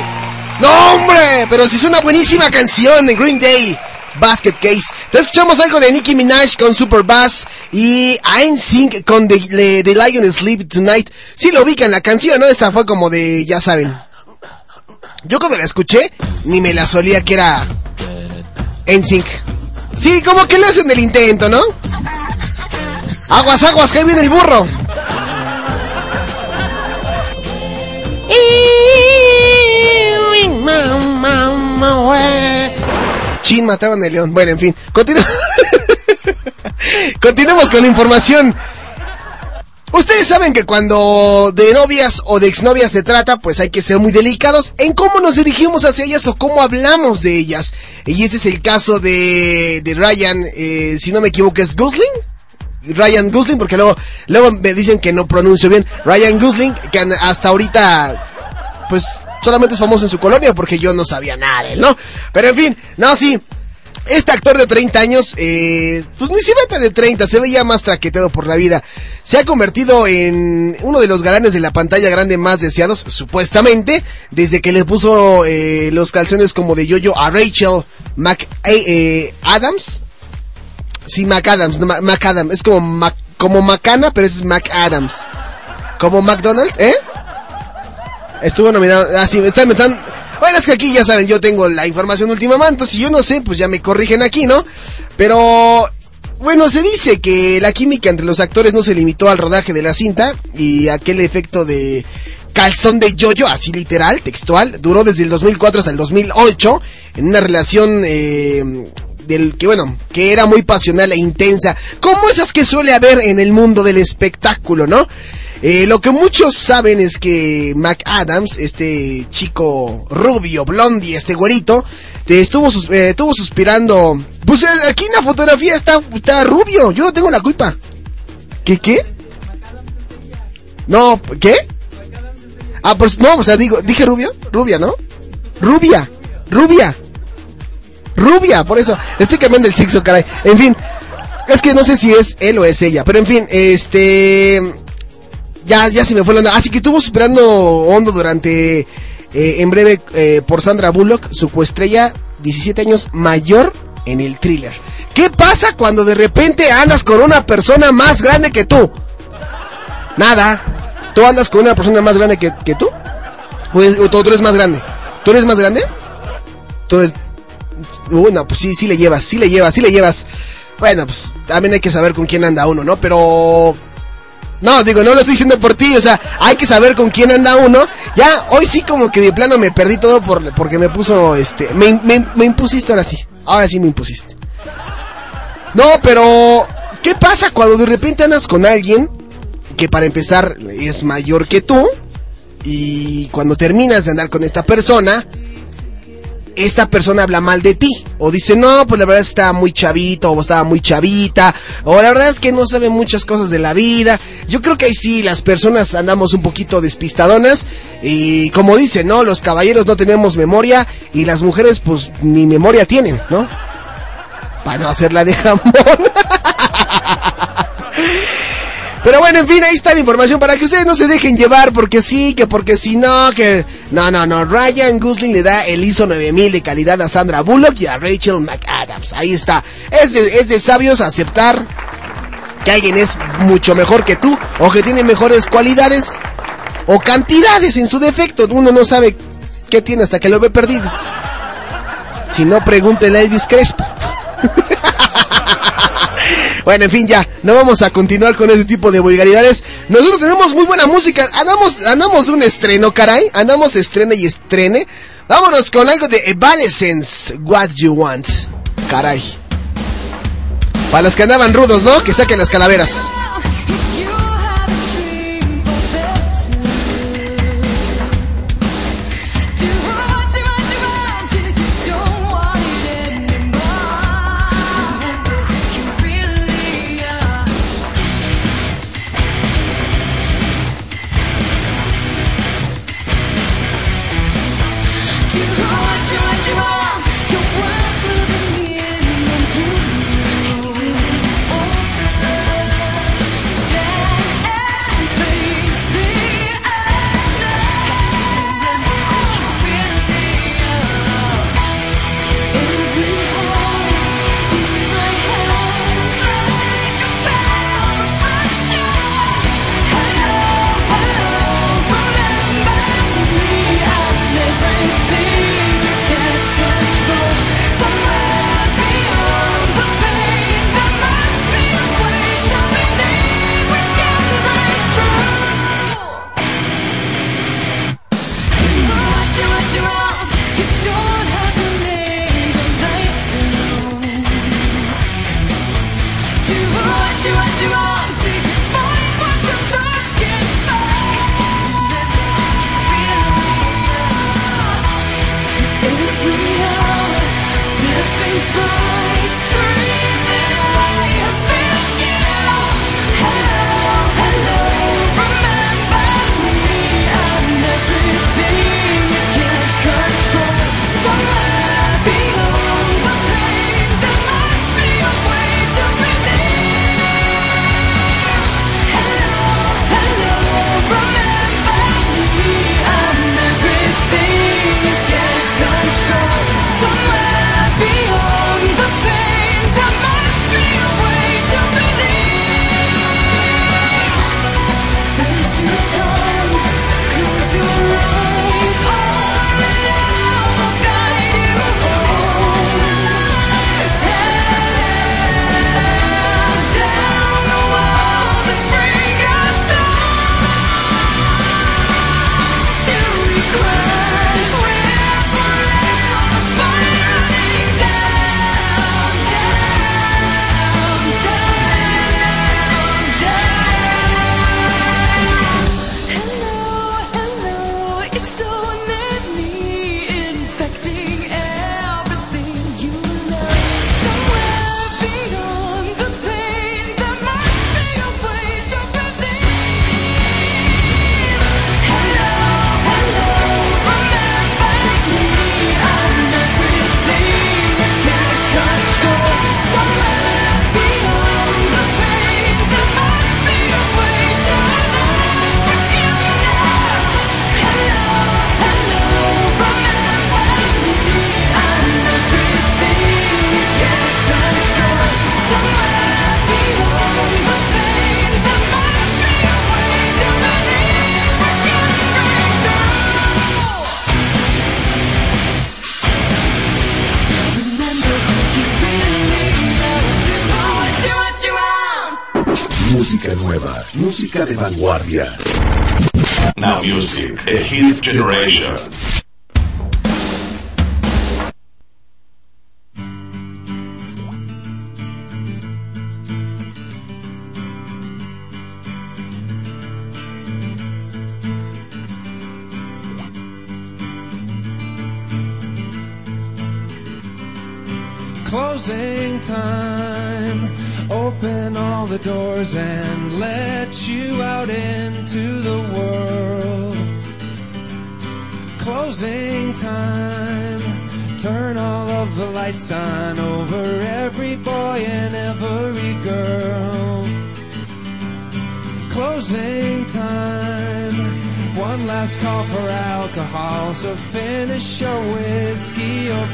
No hombre, pero si es una buenísima canción de Green Day. Basket Case. Te escuchamos algo de Nicki Minaj con Super Bass y Sync con The, The, Lion Sleep Tonight. Sí lo ubican la canción, ¿no? Esta fue como de, ya saben. Yo cuando la escuché, ni me la solía que era NSYNC. Sí, como que le hacen el intento, ¿no? Aguas, aguas, que ahí viene el burro. Chin, mataron al león. Bueno, en fin. Continu *laughs* Continuemos con la información. Ustedes saben que cuando de novias o de exnovias se trata, pues hay que ser muy delicados en cómo nos dirigimos hacia ellas o cómo hablamos de ellas. Y este es el caso de, de Ryan, eh, si no me equivoco, es Gosling. Ryan Gosling, porque luego, luego me dicen que no pronuncio bien. Ryan Gosling, que hasta ahorita, pues solamente es famoso en su colonia porque yo no sabía nada de él, ¿no? Pero en fin, no, sí. Este actor de 30 años, eh, pues ni se de 30, se ve ya más traqueteado por la vida. Se ha convertido en uno de los galanes de la pantalla grande más deseados, supuestamente, desde que le puso eh, los calzones como de yoyo a Rachel Mac eh, Adams. Sí, McAdams, no, McAdams, es como Mac, como Macana, pero es McAdams. Como McDonald's, ¿eh? Estuvo nominado, ah, me están, me están, bueno, es que aquí ya saben, yo tengo la información últimamente, si yo no sé, pues ya me corrigen aquí, ¿no? Pero, bueno, se dice que la química entre los actores no se limitó al rodaje de la cinta y aquel efecto de calzón de yoyo, así literal, textual, duró desde el 2004 hasta el 2008 en una relación eh, del que bueno, que era muy pasional e intensa, como esas que suele haber en el mundo del espectáculo, ¿no? Eh, lo que muchos saben es que Mac Adams, este chico rubio, blondie, este güerito, te estuvo, eh, estuvo suspirando. Pues eh, aquí en la fotografía está, está rubio, yo no tengo la culpa. ¿Qué, qué? No, ¿qué? Ah, pues no, o sea, digo, dije rubio, rubia, ¿no? Rubia, rubia, rubia, por eso, estoy cambiando el sexo, caray. En fin, es que no sé si es él o es ella, pero en fin, este ya, ya se me fue la onda. Así que estuvo superando hondo durante, eh, en breve, eh, por Sandra Bullock, su coestrella, 17 años mayor en el thriller. ¿Qué pasa cuando de repente andas con una persona más grande que tú? Nada. ¿Tú andas con una persona más grande que, que tú? ¿O, o tú eres más grande? ¿Tú eres más grande? Tú eres... Uy, no, pues sí, sí le llevas, sí le llevas, sí le llevas. Bueno, pues también hay que saber con quién anda uno, ¿no? Pero... No, digo, no lo estoy diciendo por ti, o sea, hay que saber con quién anda uno. Ya, hoy sí como que de plano me perdí todo por, porque me puso, este, me, me, me impusiste ahora sí, ahora sí me impusiste. No, pero, ¿qué pasa cuando de repente andas con alguien que para empezar es mayor que tú y cuando terminas de andar con esta persona, esta persona habla mal de ti. O dice, no, pues la verdad es que estaba muy chavito, o estaba muy chavita, o la verdad es que no sabe muchas cosas de la vida. Yo creo que ahí sí, las personas andamos un poquito despistadonas. Y como dicen, ¿no? Los caballeros no tenemos memoria, y las mujeres, pues, ni memoria tienen, ¿no? Para no hacerla de jamón. *laughs* Pero bueno, en fin, ahí está la información para que ustedes no se dejen llevar porque sí, que porque si no, que... No, no, no, Ryan Gosling le da el ISO 9000 de calidad a Sandra Bullock y a Rachel McAdams. Ahí está. Es de, es de sabios aceptar que alguien es mucho mejor que tú o que tiene mejores cualidades o cantidades en su defecto. Uno no sabe qué tiene hasta que lo ve perdido. Si no, pregúntele a Elvis Crespo. Bueno, en fin, ya, no vamos a continuar con ese tipo de vulgaridades. Nosotros tenemos muy buena música. Andamos, andamos un estreno, caray. Andamos estrene y estrene. Vámonos con algo de Evanescence, What You Want. Caray. Para los que andaban rudos, ¿no? Que saquen las calaveras. Vanguardia.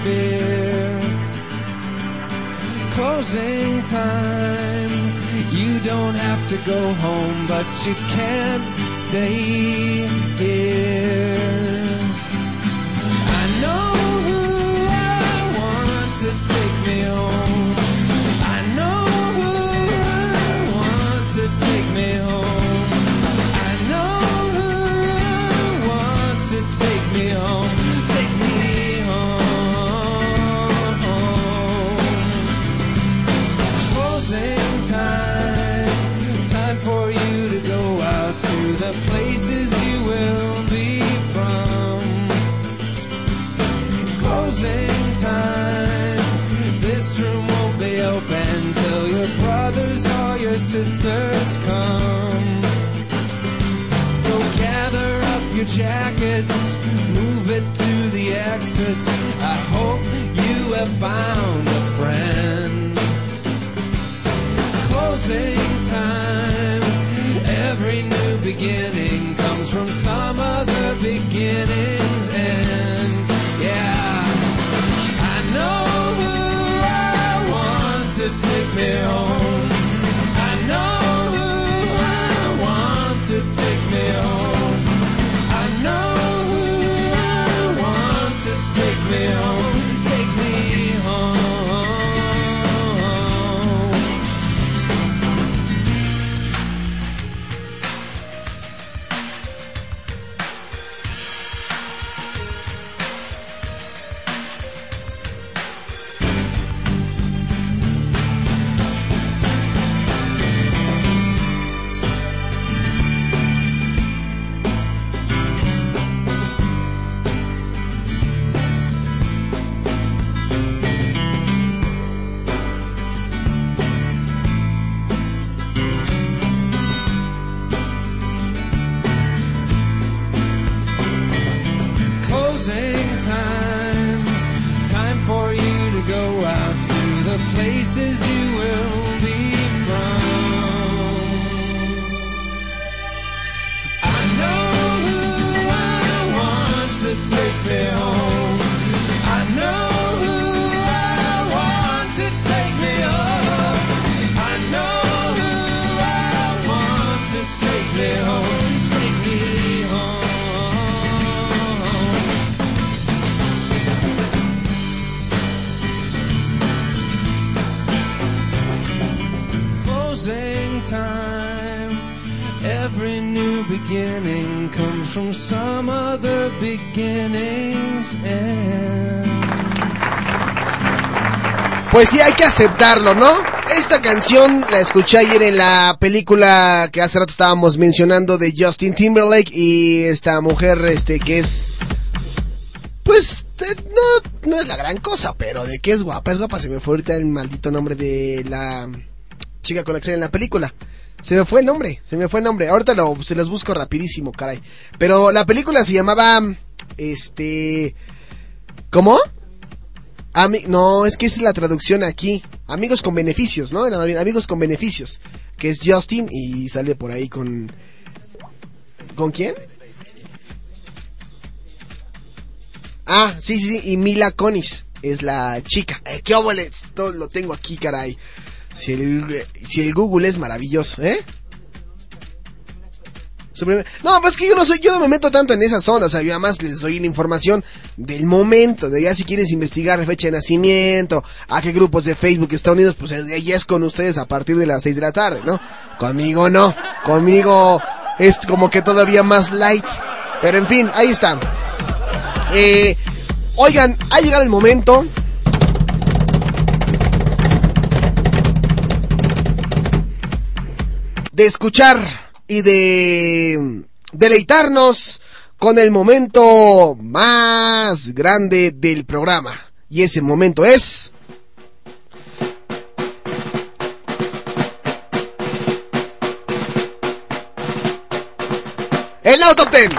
Beer closing time. You don't have to go home, but you can't stay here. Sisters come. So gather up your jackets, move it to the exits. I hope you have found a friend closing time. Every new beginning comes from some other beginning's end. Pues sí, hay que aceptarlo, ¿no? Esta canción la escuché ayer en la película que hace rato estábamos mencionando de Justin Timberlake y esta mujer, este, que es, pues, no, no es la gran cosa, pero de que es guapa, es guapa. Se me fue ahorita el maldito nombre de la chica con la que en la película. Se me fue el nombre, se me fue el nombre. Ahorita lo, se los busco rapidísimo, caray. Pero la película se llamaba, este, ¿cómo? Ami- no, es que esa es la traducción aquí. Amigos con beneficios, ¿no? Amigos con beneficios. Que es Justin y sale por ahí con... ¿Con quién? Ah, sí, sí. Y Mila Conis es la chica. Eh, ¡Qué óvole! Todo lo tengo aquí, caray. Si el, si el Google es maravilloso, ¿eh? No, pues que yo no soy, yo no me meto tanto en esa zona, o sea, yo nada más les doy la información del momento, de ya si quieres investigar fecha de nacimiento, a qué grupos de Facebook están unidos, pues eh, ya es con ustedes a partir de las 6 de la tarde, ¿no? Conmigo no, conmigo es como que todavía más light, pero en fin, ahí está. Eh, oigan, ha llegado el momento de escuchar y de deleitarnos con el momento más grande del programa. Y ese momento es... El Top 10.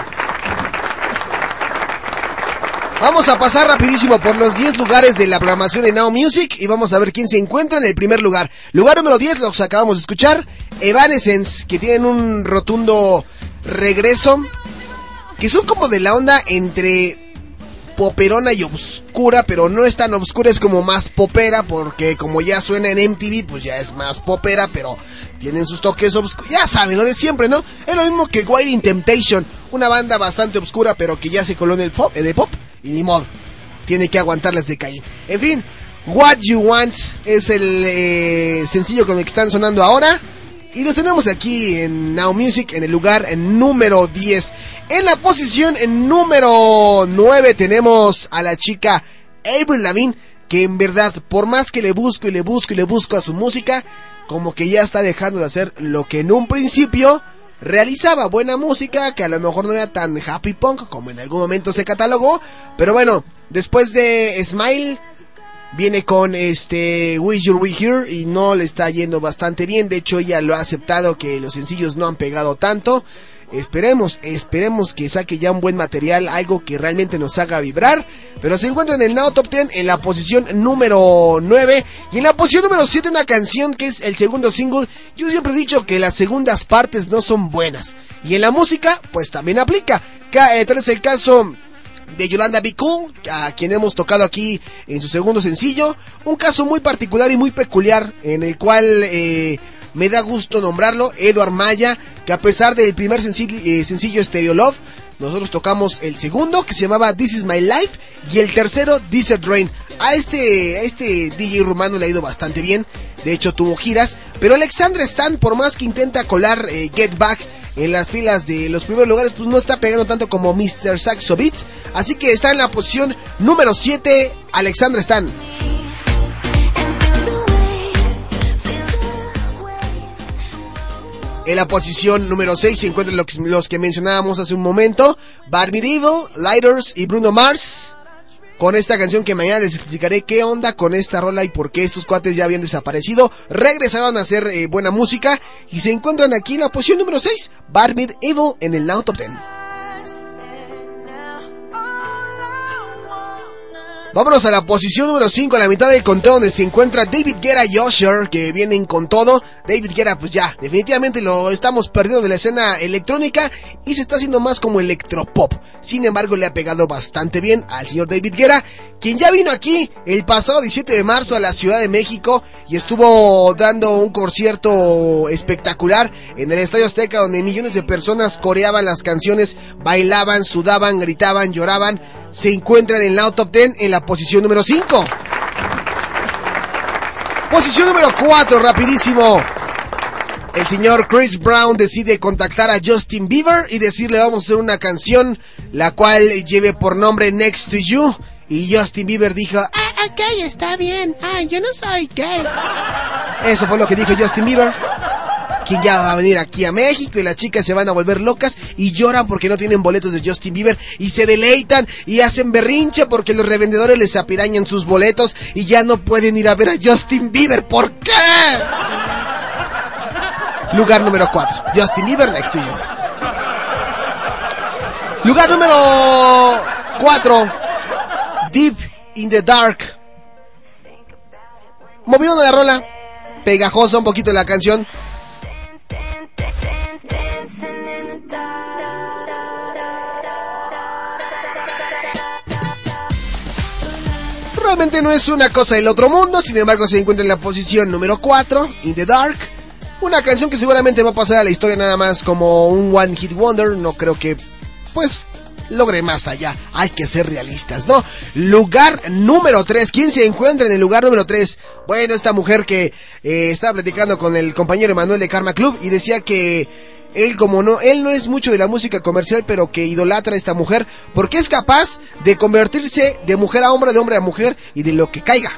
Vamos a pasar rapidísimo por los 10 lugares de la programación de Now Music y vamos a ver quién se encuentra en el primer lugar. Lugar número 10, los acabamos de escuchar, Evanescence, que tienen un rotundo regreso, que son como de la onda entre poperona y obscura, pero no es tan obscura, es como más popera, porque como ya suena en MTV, pues ya es más popera, pero tienen sus toques obscuros, ya saben, lo de siempre, ¿no? Es lo mismo que Wild in Temptation, una banda bastante obscura, pero que ya se coló en el pop, y ni modo, tiene que aguantarles de calle. En fin, What You Want es el eh, sencillo con el que están sonando ahora. Y los tenemos aquí en Now Music en el lugar número 10. En la posición número 9 tenemos a la chica Avril Lavigne, que en verdad, por más que le busco y le busco y le busco a su música, como que ya está dejando de hacer lo que en un principio realizaba buena música, que a lo mejor no era tan happy punk como en algún momento se catalogó, pero bueno, después de Smile viene con este Wish You're We Here y no le está yendo bastante bien, de hecho ella lo ha aceptado que los sencillos no han pegado tanto. Esperemos, esperemos que saque ya un buen material, algo que realmente nos haga vibrar. Pero se encuentra en el Now Top 10 en la posición número 9. Y en la posición número 7 una canción que es el segundo single. Yo siempre he dicho que las segundas partes no son buenas. Y en la música, pues también aplica. Ca- eh, tal es el caso de Yolanda Cool, a quien hemos tocado aquí en su segundo sencillo. Un caso muy particular y muy peculiar en el cual eh, me da gusto nombrarlo, Eduard Maya, que a pesar del primer sencillo, eh, sencillo Stereo Love, nosotros tocamos el segundo que se llamaba This Is My Life y el tercero Desert Rain. A este, a este DJ rumano le ha ido bastante bien, de hecho tuvo giras, pero Alexandre Stan, por más que intenta colar eh, Get Back en las filas de los primeros lugares, pues no está pegando tanto como Mr. Saxo Beats. Así que está en la posición número 7, Alexandre Stan. En la posición número 6 se encuentran los, que mencionábamos hace un momento, Barbie Evil, Lighters y Bruno Mars. Con esta canción que mañana les explicaré qué onda con esta rola y por qué estos cuates ya habían desaparecido. Regresaron a hacer eh, buena música y se encuentran aquí en la posición número 6, Barbie Evil en el Now Top 10. Vámonos a la posición número 5, a la mitad del conteo donde se encuentra David Guerra y Usher, que vienen con todo. David Guerra, pues ya, definitivamente lo estamos perdiendo de la escena electrónica y se está haciendo más como electropop. Sin embargo, le ha pegado bastante bien al señor David Guerra, quien ya vino aquí el pasado 17 de marzo a la Ciudad de México y estuvo dando un concierto espectacular en el Estadio Azteca donde millones de personas coreaban las canciones, bailaban, sudaban, gritaban, lloraban. Se encuentran en la Top 10 en la posición número 5. Posición número 4, rapidísimo. El señor Chris Brown decide contactar a Justin Bieber y decirle vamos a hacer una canción la cual lleve por nombre Next to You. Y Justin Bieber dijo, ah, ok, está bien. Ah, yo no soy gay. Eso fue lo que dijo Justin Bieber. Quien ya va a venir aquí a México y las chicas se van a volver locas y lloran porque no tienen boletos de Justin Bieber y se deleitan y hacen berrinche porque los revendedores les apirañan sus boletos y ya no pueden ir a ver a Justin Bieber. ¿Por qué? Lugar número 4. Justin Bieber next to you. Lugar número 4. Deep in the Dark. Movido de la rola. Pegajosa un poquito la canción. Realmente no es una cosa del otro mundo, sin embargo se encuentra en la posición número 4, In the Dark. Una canción que seguramente va a pasar a la historia nada más como un One Hit Wonder. No creo que, pues, logre más allá. Hay que ser realistas, ¿no? Lugar número 3. ¿Quién se encuentra en el lugar número 3? Bueno, esta mujer que eh, estaba platicando con el compañero Emanuel de Karma Club y decía que él como no, él no es mucho de la música comercial, pero que idolatra a esta mujer porque es capaz de convertirse de mujer a hombre, de hombre a mujer y de lo que caiga.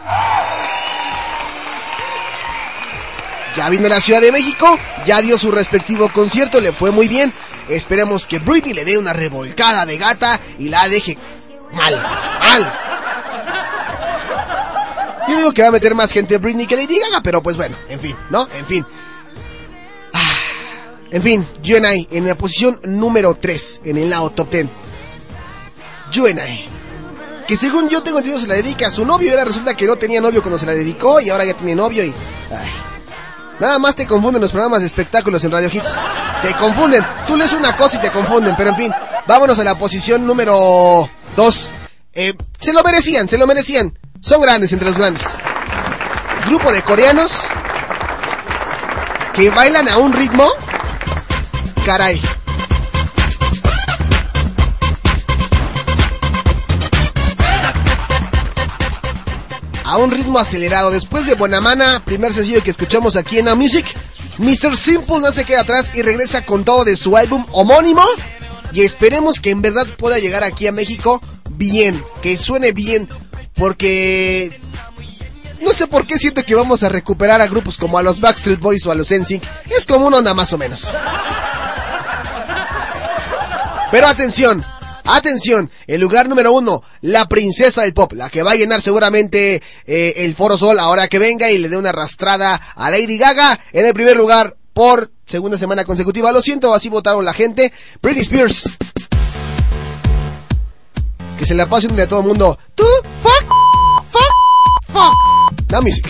Ya vino a la Ciudad de México, ya dio su respectivo concierto, le fue muy bien. Esperemos que Britney le dé una revolcada de gata y la deje mal, mal. Yo digo que va a meter más gente Britney que Lady Gaga, pero pues bueno, en fin, ¿no? En fin. Ah, En fin, UNI en la posición número 3 en el lado top 10. UNI. Que según yo tengo entendido se la dedica a su novio. Y ahora resulta que no tenía novio cuando se la dedicó y ahora ya tiene novio y... Nada más te confunden los programas de espectáculos en Radio Hits. Te confunden. Tú lees una cosa y te confunden. Pero en fin, vámonos a la posición número 2. Eh, se lo merecían, se lo merecían. Son grandes entre los grandes. Grupo de coreanos que bailan a un ritmo. Caray. A un ritmo acelerado. Después de Bonamana, primer sencillo que escuchamos aquí en la Music, Mr. Simple no se queda atrás y regresa con todo de su álbum homónimo. Y esperemos que en verdad pueda llegar aquí a México bien, que suene bien, porque no sé por qué siento que vamos a recuperar a grupos como a los Backstreet Boys o a los NSYNC. Es como una onda más o menos. Pero atención, atención, el lugar número uno, la princesa del pop, la que va a llenar seguramente eh, el Foro Sol ahora que venga y le dé una arrastrada a Lady Gaga en el primer lugar por segunda semana consecutiva. Lo siento, así votaron la gente. Britney Spears. Que se la pase a todo el mundo. Tú, fuck, fuck, fuck. La music.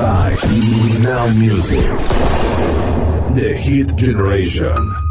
By Now Music. The Hit Generation.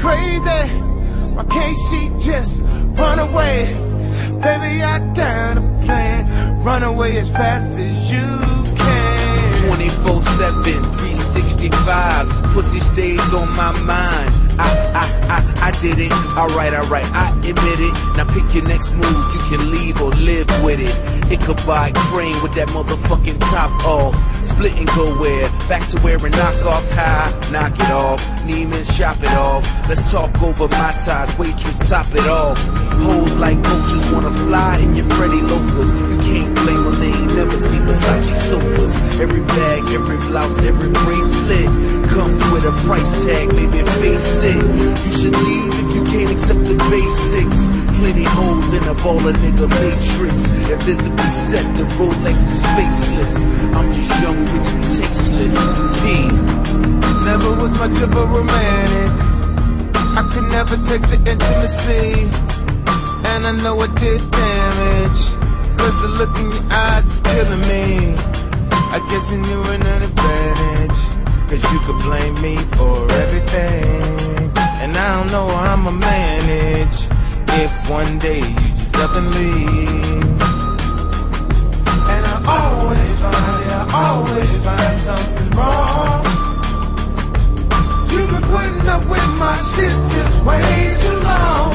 Crazy. Why can't she just run away? Baby, I got a plan. Run away as fast as you can. 24 7, 365. Pussy stays on my mind. I, I, I, I did it. Alright, alright, I admit it. Now pick your next move. You can leave or live with it. Buy crane with that motherfucking top off. Split and go where? Back to wearing knockoffs high. Knock it off. Neiman's shop it off. Let's talk over my ties. Waitress, top it off. Hoes like coaches wanna fly in your Freddy Locals. You can't blame them, they ain't never seen Versace sofas. Every bag, every blouse, every bracelet comes with a price tag, maybe it. You should leave if you can't accept the basics. Plenty holes in a baller nigga matrix. Invisibly set, the Rolex is faceless. I'm just young, rich, and tasteless. P. Never was much of a romantic. I could never take the intimacy. And I know it did damage. Cause the look in your eyes is killing me. I guess you knew an advantage. Cause you could blame me for everything. And I don't know how I'ma manage. If one day you just up and leave. And I always find, I always find something wrong. You've been putting up with my shit just way too long.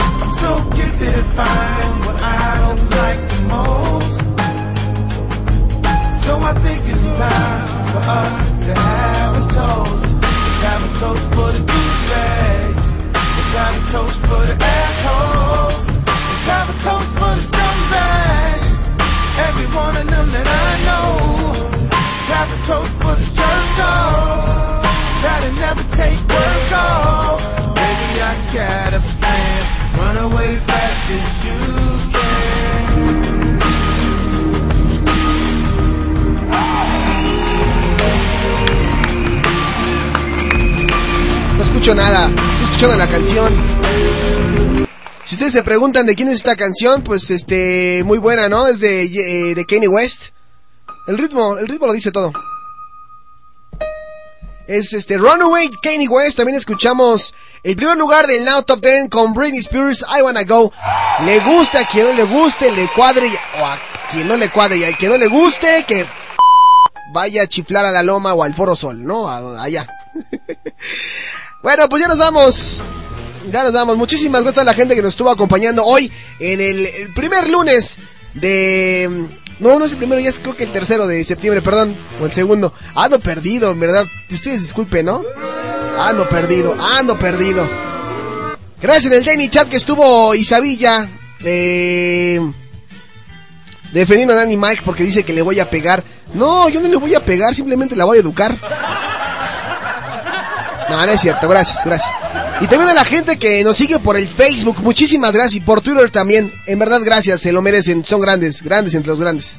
I'm So gifted it and find what I don't like the most. So I think it's time for us to have a toast. Let's have a toast for the douchebags. Let's have a toast for the assholes. Let's have a toast for the scumbags. Every one of them that I know. Let's have a toast for the jerk offs. That'll never take work off. Baby, I got a plan. Run away fast as you can. No escucho nada. Escuchando la canción. Si ustedes se preguntan de quién es esta canción, pues este, muy buena, ¿no? Es de, eh, de Kanye West. El ritmo, el ritmo lo dice todo. Es este Runaway Kanye West. También escuchamos el primer lugar del Now Top 10 con Britney Spears. I Wanna Go. Le gusta a quien no le guste, le cuadre o a quien no le cuadre y a quien no le guste, que vaya a chiflar a la loma o al Foro Sol, ¿no? Allá. *laughs* Bueno, pues ya nos vamos. Ya nos vamos. Muchísimas gracias a la gente que nos estuvo acompañando hoy en el, primer lunes de... No, no es el primero, ya es creo que el tercero de septiembre, perdón. O el segundo. Ando perdido, en verdad. Ustedes disculpen, ¿no? Ando perdido, ando perdido. Gracias en el Danny Chat que estuvo Isabilla. Eh, defendiendo a Danny Mike porque dice que le voy a pegar. No, yo no le voy a pegar, simplemente la voy a educar. No, no es cierto, gracias, gracias. Y también a la gente que nos sigue por el Facebook, muchísimas gracias. Y por Twitter también, en verdad gracias, se lo merecen, son grandes, grandes entre los grandes.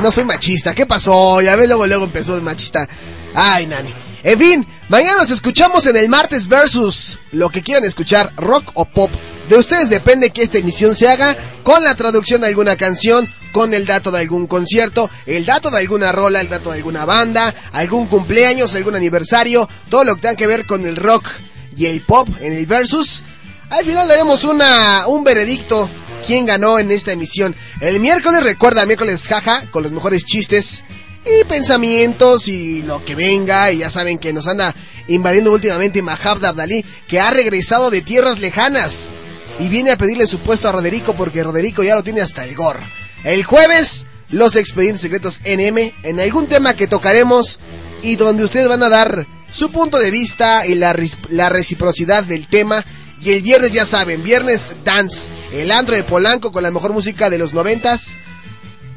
No soy machista, ¿qué pasó? Ya ves, luego, luego empezó de machista. Ay, nani. En fin, mañana nos escuchamos en el martes versus lo que quieran escuchar, rock o pop. De ustedes depende que esta emisión se haga con la traducción de alguna canción, con el dato de algún concierto, el dato de alguna rola, el dato de alguna banda, algún cumpleaños, algún aniversario, todo lo que tenga que ver con el rock y el pop en el versus. Al final daremos una, un veredicto quién ganó en esta emisión. El miércoles, recuerda, miércoles jaja, con los mejores chistes y pensamientos y lo que venga. Y ya saben que nos anda invadiendo últimamente Mahab Abdalí, que ha regresado de tierras lejanas y viene a pedirle su puesto a Roderico porque Roderico ya lo tiene hasta el gorro. El jueves, los expedientes secretos NM en algún tema que tocaremos y donde ustedes van a dar su punto de vista y la, la reciprocidad del tema. Y el viernes, ya saben, viernes dance, el antro de Polanco con la mejor música de los noventas,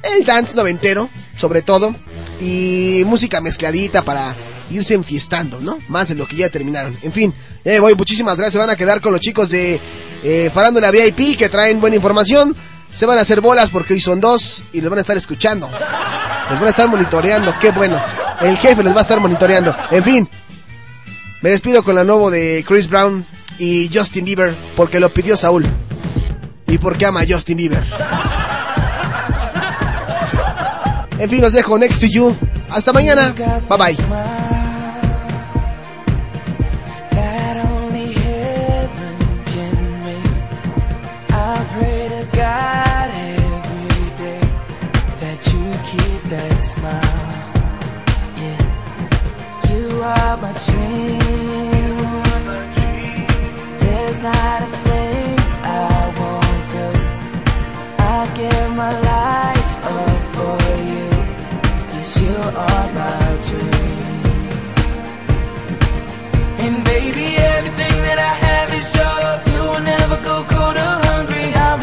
el dance noventero, sobre todo, y música mezcladita para irse enfiestando, ¿no? Más de lo que ya terminaron. En fin, ya me voy, muchísimas gracias. Van a quedar con los chicos de eh, Farándula VIP que traen buena información. Se van a hacer bolas porque hoy son dos y los van a estar escuchando. Los van a estar monitoreando, qué bueno. El jefe los va a estar monitoreando. En fin, me despido con la nuevo de Chris Brown y Justin Bieber porque lo pidió Saúl. Y porque ama a Justin Bieber. En fin, los dejo next to you. Hasta mañana. Bye bye.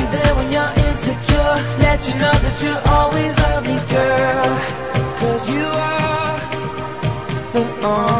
Be there when you're insecure. Let you know that you always love me, girl. Cause you are the only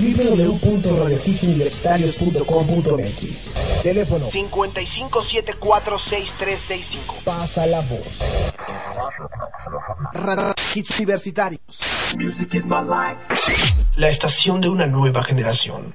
www.radiohitsuniversitarios.com.mx Teléfono 55746365. Pasa la voz. Radio Hits Universitarios. Music is my life. La estación de una nueva generación.